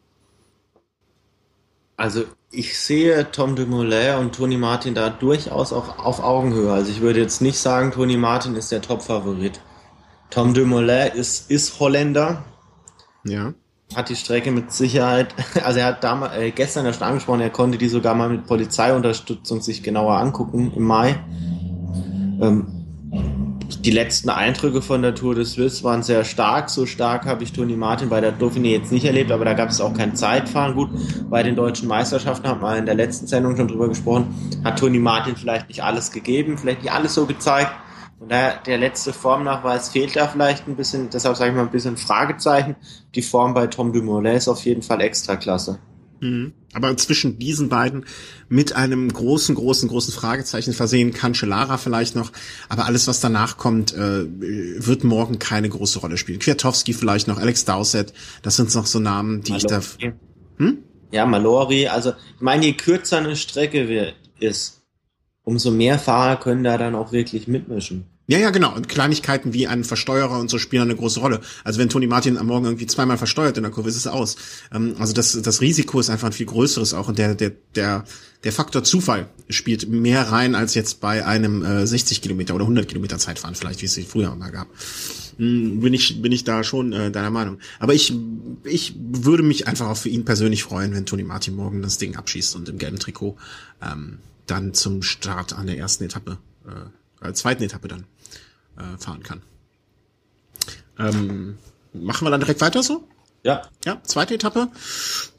Also ich sehe Tom Dumoulin und Toni Martin da durchaus auch auf Augenhöhe. Also ich würde jetzt nicht sagen, Toni Martin ist der Top-Favorit. Tom Dumoulin ist, ist Holländer. Ja hat die Strecke mit Sicherheit, also er hat damals, äh, gestern ja schon angesprochen, er konnte die sogar mal mit Polizeiunterstützung sich genauer angucken im Mai. Ähm, die letzten Eindrücke von der Tour de Suisse waren sehr stark. So stark habe ich Toni Martin bei der Dauphiné jetzt nicht erlebt, aber da gab es auch kein Zeitfahren. Gut, bei den deutschen Meisterschaften haben wir in der letzten Sendung schon drüber gesprochen, hat Toni Martin vielleicht nicht alles gegeben, vielleicht nicht alles so gezeigt. Und daher der letzte Formnachweis fehlt da vielleicht ein bisschen, deshalb sage ich mal ein bisschen Fragezeichen. Die Form bei Tom Dumoulin ist auf jeden Fall extra klasse. Mhm. Aber zwischen diesen beiden mit einem großen, großen, großen Fragezeichen versehen, Cancellara vielleicht noch, aber alles, was danach kommt, äh, wird morgen keine große Rolle spielen. Kwiatowski vielleicht noch, Alex Dowsett, das sind noch so Namen, die Malori. ich da... Hm? Ja, Malori, also ich meine, je kürzer eine Strecke ist, umso mehr Fahrer können da dann auch wirklich mitmischen. Ja, ja, genau. Und Kleinigkeiten wie ein Versteuerer und so spielen eine große Rolle. Also wenn Toni Martin am Morgen irgendwie zweimal versteuert in der Kurve, ist es aus. Ähm, also das, das Risiko ist einfach ein viel größeres auch. Und der, der, der, der Faktor Zufall spielt mehr rein als jetzt bei einem äh, 60 Kilometer oder 100 Kilometer Zeitfahren vielleicht, wie es früher mal gab. Hm, bin ich, bin ich da schon äh, deiner Meinung. Aber ich, ich würde mich einfach auch für ihn persönlich freuen, wenn Toni Martin morgen das Ding abschießt und im gelben Trikot ähm, dann zum Start an der ersten Etappe, äh, äh, zweiten Etappe dann äh, fahren kann. Ähm, machen wir dann direkt weiter so? Ja. Ja, zweite Etappe.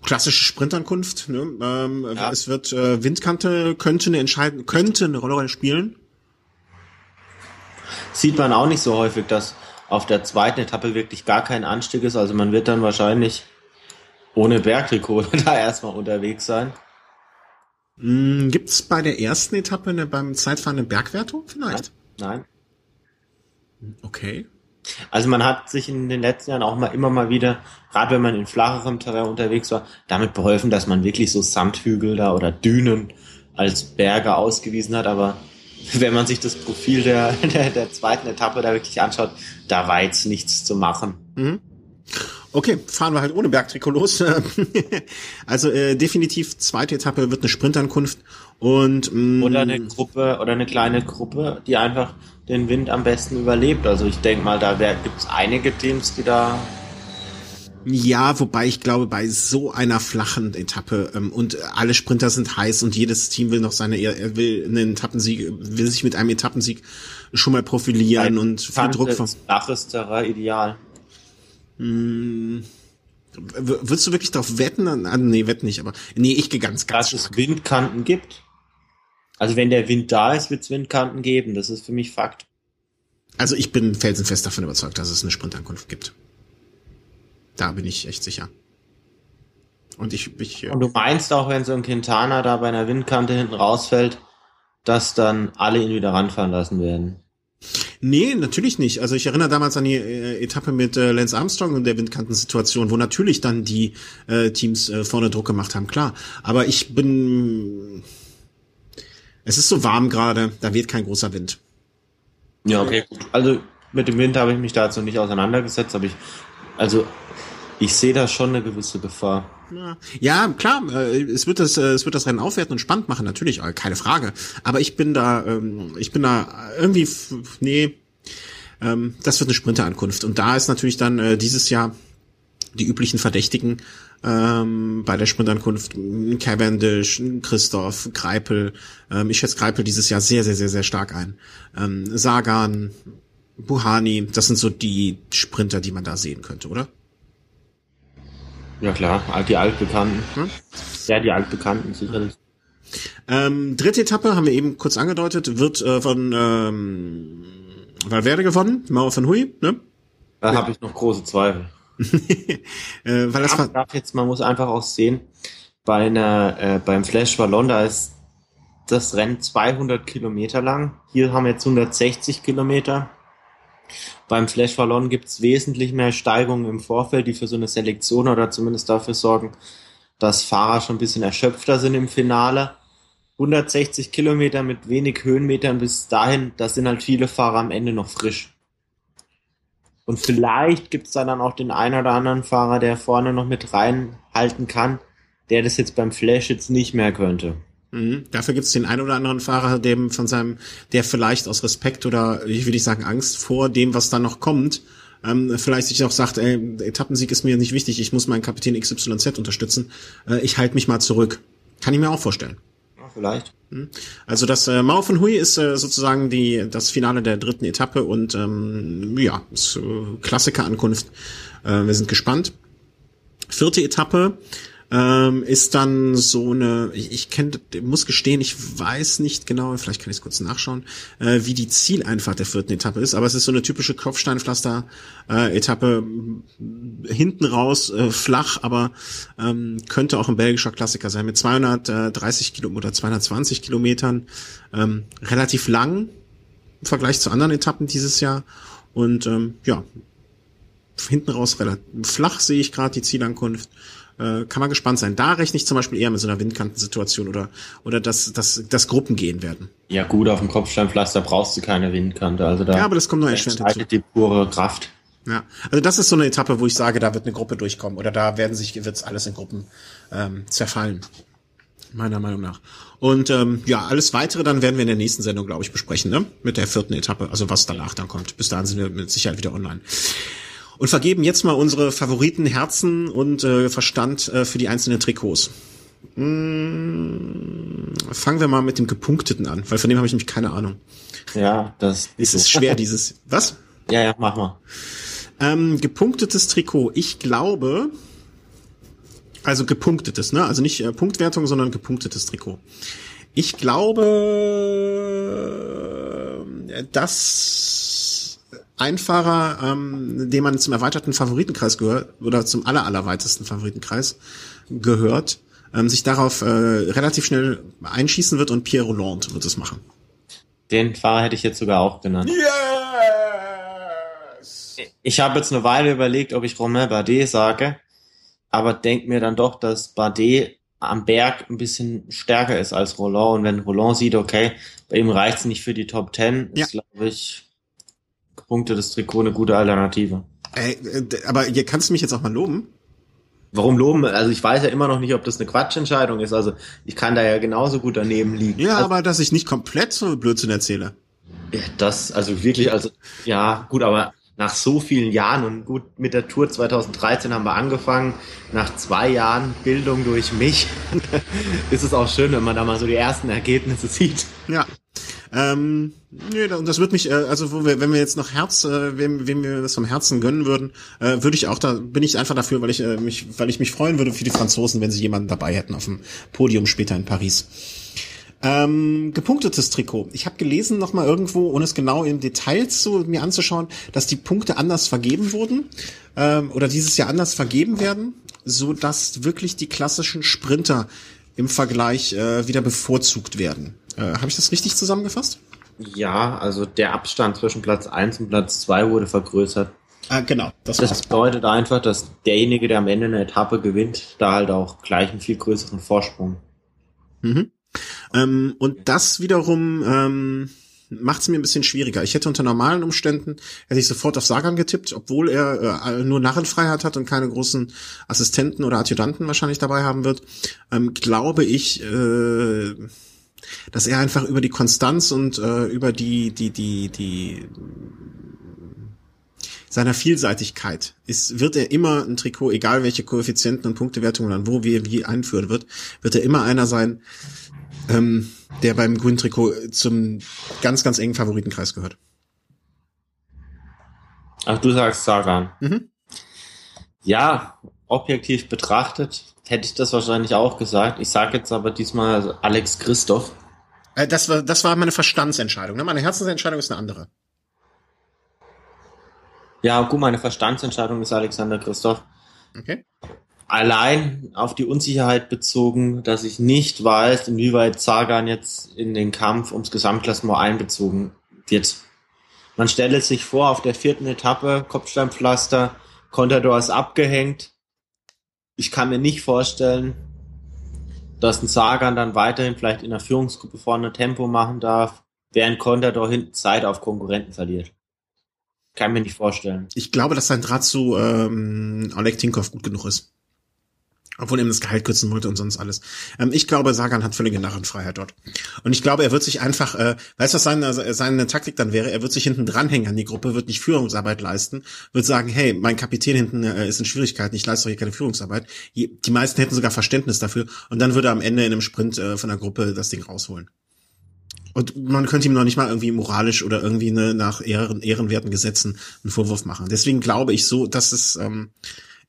Klassische Sprintankunft. Ne? Ähm, ja. Es wird äh, Windkante könnte eine entscheiden, könnte eine Rolle spielen. Sieht man auch nicht so häufig, dass auf der zweiten Etappe wirklich gar kein Anstieg ist. Also man wird dann wahrscheinlich ohne Bergtrikot da erstmal unterwegs sein. Hm, Gibt es bei der ersten Etappe eine, beim Zeitfahren eine Bergwertung vielleicht? Nein. Nein. Okay. Also man hat sich in den letzten Jahren auch mal immer mal wieder, gerade wenn man in flacherem Terrain unterwegs war, damit beholfen, dass man wirklich so Sandhügel da oder Dünen als Berge ausgewiesen hat. Aber wenn man sich das Profil der, der, der zweiten Etappe da wirklich anschaut, da war jetzt nichts zu machen. Mhm. Okay, fahren wir halt ohne Bergtrikot los. also äh, definitiv zweite Etappe wird eine Sprintankunft und mh, mm, oder eine Gruppe oder eine kleine Gruppe, die einfach den Wind am besten überlebt. Also ich denke mal, da gibt es einige Teams, die da ja, wobei ich glaube, bei so einer flachen Etappe ähm, und alle Sprinter sind heiß und jedes Team will noch seine, er will einen Etappensieg, will sich mit einem Etappensieg schon mal profilieren Ein und viel Druck von. Flaches Terrain ideal. Hm, würdest du wirklich darauf wetten? Ah, nee, wetten nicht, aber nee, ich gehe ganz, ganz Dass stark. es Windkanten gibt. Also wenn der Wind da ist, wird es Windkanten geben. Das ist für mich Fakt. Also ich bin felsenfest davon überzeugt, dass es eine Sprintankunft gibt. Da bin ich echt sicher. Und ich, ich Und du meinst auch, wenn so ein Quintana da bei einer Windkante hinten rausfällt, dass dann alle ihn wieder ranfahren lassen werden? Nee, natürlich nicht. Also ich erinnere damals an die äh, Etappe mit äh, Lance Armstrong und der Windkantensituation, wo natürlich dann die äh, Teams äh, vorne Druck gemacht haben, klar. Aber ich bin... Es ist so warm gerade, da weht kein großer Wind. Ja, okay, gut. Also mit dem Wind habe ich mich dazu nicht auseinandergesetzt, aber ich... Also ich sehe da schon eine gewisse Gefahr. Ja, klar, äh, es wird das, äh, es wird das Rennen aufwerten und spannend machen, natürlich, äh, keine Frage. Aber ich bin da, ähm, ich bin da irgendwie, nee, ähm, das wird eine Sprinterankunft. Und da ist natürlich dann dieses Jahr die üblichen Verdächtigen ähm, bei der Sprintankunft. Cavendish, Christoph, Greipel. Ähm, ich schätze Greipel dieses Jahr sehr, sehr, sehr, sehr stark ein. Ähm, Sagan, Buhani, das sind so die Sprinter, die man da sehen könnte, oder? Ja klar, die Altbekannten. Hm? Ja, die Altbekannten sicherlich. Ähm, dritte Etappe haben wir eben kurz angedeutet, wird äh, von ähm, Valverde gewonnen, Mauer von Hui, ne? Da ja. habe ich noch große Zweifel. äh, weil das man darf jetzt, man muss einfach auch sehen, bei einer, äh, beim Flash Wallon, da ist das Rennen 200 Kilometer lang. Hier haben wir jetzt 160 Kilometer. Beim Flash Wallon gibt es wesentlich mehr Steigungen im Vorfeld, die für so eine Selektion oder zumindest dafür sorgen, dass Fahrer schon ein bisschen erschöpfter sind im Finale. 160 Kilometer mit wenig Höhenmetern bis dahin, da sind halt viele Fahrer am Ende noch frisch. Und vielleicht gibt es da dann auch den einen oder anderen Fahrer, der vorne noch mit reinhalten kann, der das jetzt beim Flash jetzt nicht mehr könnte. Mhm. Dafür gibt es den einen oder anderen Fahrer, dem von seinem, der vielleicht aus Respekt oder ich will nicht sagen Angst vor dem, was da noch kommt, ähm, vielleicht sich auch sagt, ey, Etappensieg ist mir nicht wichtig, ich muss meinen Kapitän XYZ unterstützen, äh, ich halte mich mal zurück. Kann ich mir auch vorstellen vielleicht. Hm. Also das äh, Mao von Hui ist äh, sozusagen die das Finale der dritten Etappe und ähm, ja, ist, äh, Klassikerankunft. Äh, wir sind gespannt. Vierte Etappe ähm, ist dann so eine, ich, ich kenn, muss gestehen, ich weiß nicht genau, vielleicht kann ich es kurz nachschauen, äh, wie die Zieleinfahrt der vierten Etappe ist, aber es ist so eine typische Kopfsteinpflaster-Etappe, äh, hinten raus, äh, flach, aber ähm, könnte auch ein belgischer Klassiker sein, mit 230 Kilometern oder 220 Kilometern, ähm, relativ lang im Vergleich zu anderen Etappen dieses Jahr und ähm, ja, hinten raus relativ flach sehe ich gerade die Zielankunft äh, kann man gespannt sein. Da rechne ich zum Beispiel eher mit so einer Windkantensituation oder, oder dass, dass, dass Gruppen gehen werden. Ja gut, auf dem Kopfsteinpflaster brauchst du keine Windkante. Also da ja, aber das kommt nur erschwerend dazu. die pure Kraft. Ja, also das ist so eine Etappe, wo ich sage, da wird eine Gruppe durchkommen oder da werden sich wird's alles in Gruppen ähm, zerfallen, meiner Meinung nach. Und ähm, ja, alles weitere dann werden wir in der nächsten Sendung, glaube ich, besprechen, ne? Mit der vierten Etappe, also was danach dann kommt. Bis dahin sind wir mit Sicherheit wieder online und vergeben jetzt mal unsere Favoriten Herzen und äh, Verstand äh, für die einzelnen Trikots. Hm, fangen wir mal mit dem gepunkteten an, weil von dem habe ich nämlich keine Ahnung. Ja, das ist es schwer dieses. Was? Ja, ja, mach mal. Ähm, gepunktetes Trikot. Ich glaube, also gepunktetes, ne? Also nicht äh, Punktwertung, sondern gepunktetes Trikot. Ich glaube, äh, dass ein Fahrer, ähm, den man zum erweiterten Favoritenkreis gehört oder zum aller allerweitesten Favoritenkreis gehört, ähm, sich darauf äh, relativ schnell einschießen wird und Pierre Roland wird es machen. Den Fahrer hätte ich jetzt sogar auch genannt. Yes! Ich habe jetzt eine Weile überlegt, ob ich Romain Bardet sage, aber denk mir dann doch, dass Bardet am Berg ein bisschen stärker ist als Roland und wenn Roland sieht, okay, bei ihm reicht es nicht für die Top Ten, ja. ist glaube ich Punkte das Trikot eine gute Alternative. Ey, äh, aber hier kannst du mich jetzt auch mal loben. Warum loben? Also ich weiß ja immer noch nicht, ob das eine Quatschentscheidung ist. Also ich kann da ja genauso gut daneben liegen. Ja, also, aber dass ich nicht komplett so Blödsinn erzähle. Ja, das, also wirklich, also ja, gut, aber nach so vielen Jahren und gut, mit der Tour 2013 haben wir angefangen. Nach zwei Jahren Bildung durch mich ist es auch schön, wenn man da mal so die ersten Ergebnisse sieht. Ja, ähm, nee, und das wird mich, äh, also wo wir, wenn wir jetzt noch Herz, äh, wem, wem wir das vom Herzen gönnen würden, äh, würde ich auch da, bin ich einfach dafür, weil ich mich, weil ich mich freuen würde für die Franzosen, wenn sie jemanden dabei hätten auf dem Podium später in Paris. Ähm, gepunktetes Trikot. Ich habe gelesen noch mal irgendwo, ohne es genau im Detail zu mir anzuschauen, dass die Punkte anders vergeben wurden ähm, oder dieses Jahr anders vergeben werden, so dass wirklich die klassischen Sprinter im Vergleich äh, wieder bevorzugt werden. Äh, Habe ich das richtig zusammengefasst? Ja, also der Abstand zwischen Platz 1 und Platz 2 wurde vergrößert. Ah, genau. Das, das bedeutet einfach, dass derjenige, der am Ende eine Etappe gewinnt, da halt auch gleich einen viel größeren Vorsprung. Mhm. Ähm, und das wiederum ähm, macht es mir ein bisschen schwieriger. Ich hätte unter normalen Umständen hätte ich sofort auf Sagan getippt, obwohl er äh, nur Narrenfreiheit hat und keine großen Assistenten oder Adjutanten wahrscheinlich dabei haben wird. Ähm, glaube ich. Äh, dass er einfach über die Konstanz und äh, über die, die, die, die, seiner Vielseitigkeit ist, wird er immer ein Trikot, egal welche Koeffizienten und Punktewertungen dann wo wie, wie einführen wird, wird er immer einer sein, ähm, der beim grünen Trikot zum ganz, ganz engen Favoritenkreis gehört. Ach, du sagst Sagan. Mhm. Ja, objektiv betrachtet hätte ich das wahrscheinlich auch gesagt. Ich sage jetzt aber diesmal Alex Christoph. Äh, das war, das war meine Verstandsentscheidung. Ne? Meine Herzensentscheidung ist eine andere. Ja, gut, meine Verstandsentscheidung ist Alexander Christoph. Okay. Allein auf die Unsicherheit bezogen, dass ich nicht weiß, inwieweit Sagan jetzt in den Kampf ums Gesamtklassement einbezogen wird. Man stelle sich vor, auf der vierten Etappe, Kopfsteinpflaster, Contador ist abgehängt. Ich kann mir nicht vorstellen, dass ein Sagan dann weiterhin vielleicht in der Führungsgruppe vorne Tempo machen darf, während Contador hinten Zeit auf Konkurrenten verliert. Kann mir nicht vorstellen. Ich glaube, dass sein Draht zu ähm, Oleg Tinkov gut genug ist. Obwohl er ihm das Gehalt kürzen wollte und sonst alles. Ähm, ich glaube, Sagan hat völlige Narrenfreiheit dort. Und ich glaube, er wird sich einfach, äh, weißt du, was seine, seine Taktik dann wäre? Er wird sich hinten dranhängen an die Gruppe, wird nicht Führungsarbeit leisten, wird sagen, hey, mein Kapitän hinten äh, ist in Schwierigkeiten, ich leiste doch hier keine Führungsarbeit. Die meisten hätten sogar Verständnis dafür und dann würde er am Ende in einem Sprint äh, von der Gruppe das Ding rausholen. Und man könnte ihm noch nicht mal irgendwie moralisch oder irgendwie ne, nach Ehren, ehrenwerten Gesetzen einen Vorwurf machen. Deswegen glaube ich so, dass es, ähm,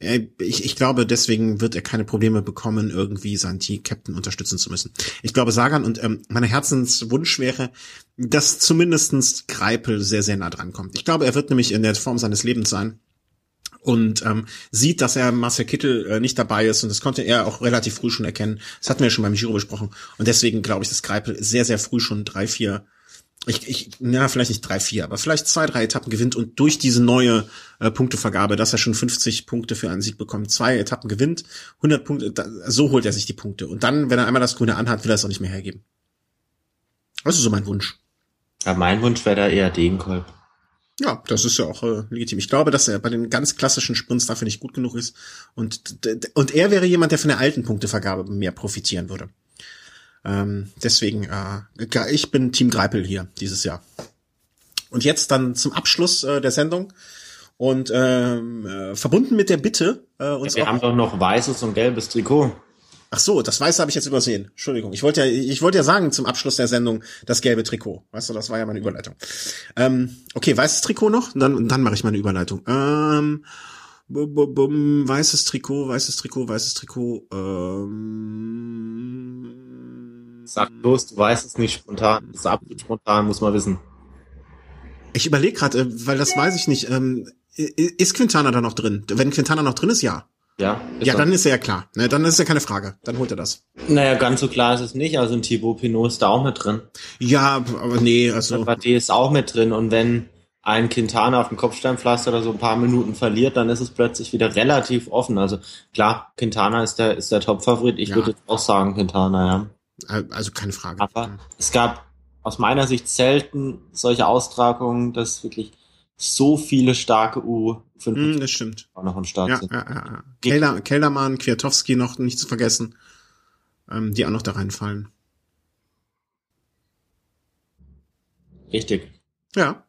ich, ich glaube, deswegen wird er keine Probleme bekommen, irgendwie seinen Team-Captain unterstützen zu müssen. Ich glaube, Sagan und ähm, meine Herzenswunsch wäre, dass zumindestens Greipel sehr, sehr nah dran kommt. Ich glaube, er wird nämlich in der Form seines Lebens sein und ähm, sieht, dass er Marcel Kittel äh, nicht dabei ist und das konnte er auch relativ früh schon erkennen. Das hatten wir ja schon beim Giro besprochen und deswegen glaube ich, dass Greipel sehr, sehr früh schon drei, vier ich, ich, ja, vielleicht nicht drei, vier, aber vielleicht zwei, drei Etappen gewinnt und durch diese neue äh, Punktevergabe, dass er schon 50 Punkte für einen Sieg bekommt, zwei Etappen gewinnt, 100 Punkte, da, so holt er sich die Punkte. Und dann, wenn er einmal das Grüne anhat, will er es auch nicht mehr hergeben. Das ist so mein Wunsch. Ja, mein Wunsch wäre da eher Degenkolb. Ja, das ist ja auch äh, legitim. Ich glaube, dass er bei den ganz klassischen Sprints dafür nicht gut genug ist. Und, und er wäre jemand, der von der alten Punktevergabe mehr profitieren würde. Ähm, deswegen, äh, ich bin Team Greipel hier dieses Jahr. Und jetzt dann zum Abschluss äh, der Sendung und ähm, äh, verbunden mit der Bitte äh, uns ja, wir haben doch noch weißes und gelbes Trikot. Ach so, das Weiße habe ich jetzt übersehen. Entschuldigung. Ich wollte ja, ich wollte ja sagen zum Abschluss der Sendung das gelbe Trikot. Weißt du, das war ja meine Überleitung. Ähm, okay, weißes Trikot noch, dann, dann mache ich meine Überleitung. Ähm, bum, bum, bum, weißes Trikot, weißes Trikot, weißes Trikot. Ähm, Sag los, du weißt es nicht spontan. Das ist absolut spontan, muss man wissen. Ich überlege gerade, äh, weil das weiß ich nicht. Ähm, ist Quintana da noch drin? Wenn Quintana noch drin ist, ja. Ja, ja dann ist er ja klar. Ne, dann ist ja keine Frage. Dann holt er das. Naja, ganz so klar ist es nicht. Also ein Thibaut Pinot ist da auch mit drin. Ja, aber nee, also. Bardet ist auch mit drin. Und wenn ein Quintana auf dem Kopfsteinpflaster oder so ein paar Minuten verliert, dann ist es plötzlich wieder relativ offen. Also klar, Quintana ist der, ist der Top-Favorit. Ich ja. würde jetzt auch sagen Quintana, ja. Also keine Frage. Aber es gab aus meiner Sicht selten solche Austragungen, dass wirklich so viele starke U5 mm, das stimmt. auch noch am Start ja, sind. Ja, ja, ja. Kelder, Keldermann, Kwiatowski noch nicht zu vergessen, ähm, die auch noch da reinfallen. Richtig. Ja.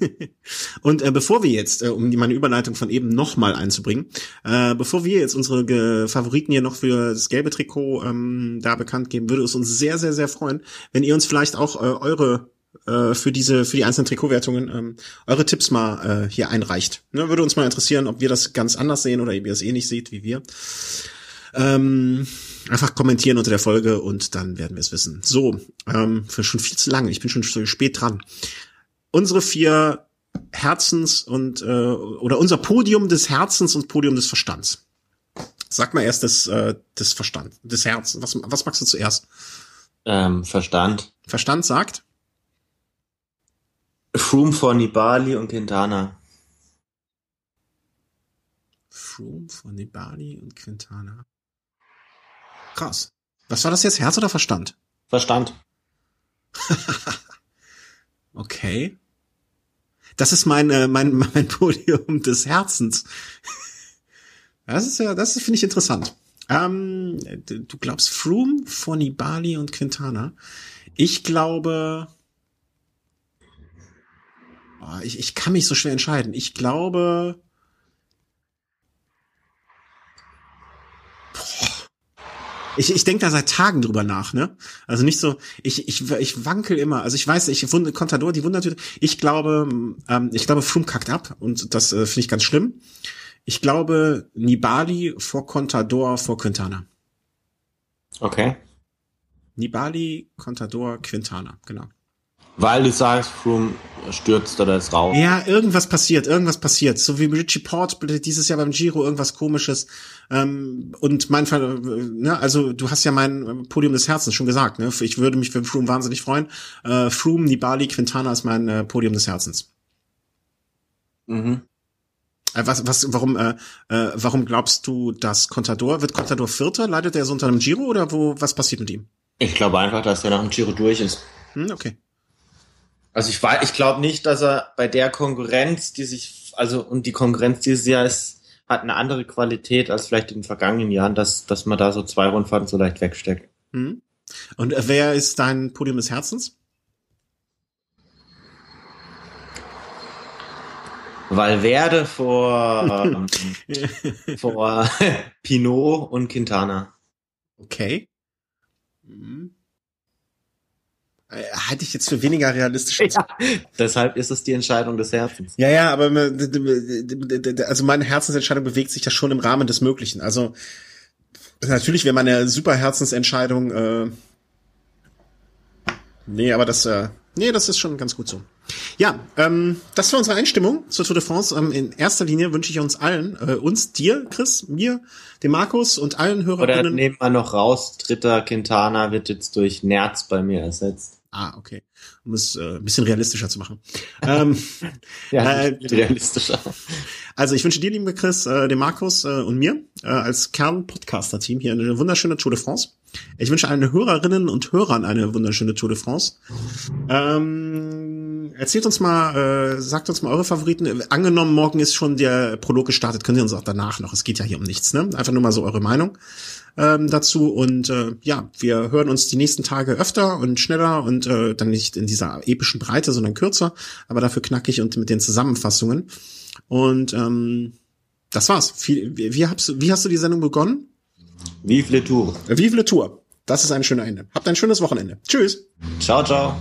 und äh, bevor wir jetzt, äh, um die, meine Überleitung von eben nochmal einzubringen, äh, bevor wir jetzt unsere Ge Favoriten hier noch für das gelbe Trikot ähm, da bekannt geben, würde es uns sehr, sehr, sehr freuen, wenn ihr uns vielleicht auch äh, eure äh, für diese, für die einzelnen Trikotwertungen ähm, eure Tipps mal äh, hier einreicht. Ne, würde uns mal interessieren, ob wir das ganz anders sehen oder ihr es eh nicht seht wie wir. Ähm, einfach kommentieren unter der Folge und dann werden wir es wissen. So, ähm, für schon viel zu lange. Ich bin schon spät dran. Unsere vier Herzens und äh, oder unser Podium des Herzens und Podium des Verstands. Sag mal erst das, äh, des Verstand, des Herzens. Was, was magst du zuerst? Ähm, Verstand. Verstand sagt? Froome vor Nibali und Quintana. Froome vor Nibali und Quintana. Krass. Was war das jetzt, Herz oder Verstand? Verstand. okay. Das ist mein, äh, mein, mein Podium des Herzens. Das ist ja, das finde ich interessant. Ähm, du glaubst Froome vor Nibali und Quintana. Ich glaube, Oh, ich, ich kann mich so schwer entscheiden. Ich glaube. Boah. Ich, ich denke da seit Tagen drüber nach, ne? Also nicht so, ich, ich, ich wankel immer. Also ich weiß, ich wund, Contador, die Wundertüte. Ich glaube, ähm, ich glaube, Froome kackt ab und das äh, finde ich ganz schlimm. Ich glaube, Nibali vor Contador vor Quintana. Okay. Nibali, Contador, Quintana, genau. Weil du sagst, Froome stürzt oder ist raus. Ja, irgendwas passiert, irgendwas passiert. So wie Richie Port dieses Jahr beim Giro, irgendwas komisches. Ähm, und mein Fall, ne, also du hast ja mein Podium des Herzens schon gesagt, ne? Ich würde mich für Froome wahnsinnig freuen. Äh, Froome, Nibali, Quintana ist mein äh, Podium des Herzens. Mhm. Äh, was, was, warum, äh, äh, warum glaubst du, dass Contador, wird Contador Vierter? Leidet er so unter einem Giro oder wo, was passiert mit ihm? Ich glaube einfach, dass er nach dem Giro durch ist. Hm, okay. Also ich weiß, ich glaube nicht, dass er bei der Konkurrenz, die sich, also und die Konkurrenz dieses Jahr ist, hat eine andere Qualität als vielleicht in den vergangenen Jahren, dass, dass man da so zwei Rundfahrten so leicht wegsteckt. Hm. Und äh, wer ist dein Podium des Herzens? Valverde vor, ähm, vor Pinot und Quintana. Okay. Hm. Äh, halte ich jetzt für weniger realistisch. Ja, deshalb ist es die Entscheidung des Herzens. Ja, ja, aber also meine Herzensentscheidung bewegt sich ja schon im Rahmen des Möglichen. Also natürlich wäre meine super Herzensentscheidung. Äh, nee, aber das, äh, nee, das ist schon ganz gut so. Ja, ähm, das war unsere Einstimmung zur Tour de France. Ähm, in erster Linie wünsche ich uns allen, äh, uns, dir, Chris, mir, dem Markus und allen Hörerinnen. Oder nehmen wir noch raus, dritter Quintana wird jetzt durch Nerz bei mir ersetzt. Ah, okay. Um es äh, ein bisschen realistischer zu machen. ähm, ja, äh, realistischer. Also ich wünsche dir, lieber Chris, äh, dem Markus äh, und mir äh, als Kern-Podcaster-Team hier eine wunderschöne Tour de France. Ich wünsche allen Hörerinnen und Hörern eine wunderschöne Tour de France. Ähm, erzählt uns mal, äh, sagt uns mal eure Favoriten. Angenommen, morgen ist schon der Prolog gestartet, können Sie uns auch danach noch. Es geht ja hier um nichts, ne? Einfach nur mal so eure Meinung ähm, dazu. Und äh, ja, wir hören uns die nächsten Tage öfter und schneller und äh, dann nicht in dieser epischen Breite, sondern kürzer, aber dafür knackig und mit den Zusammenfassungen. Und ähm, das war's. Wie, wie, hast, wie hast du die Sendung begonnen? Vive le Tour. Vive le Tour. Das ist ein schöner Ende. Habt ein schönes Wochenende. Tschüss. Ciao, ciao.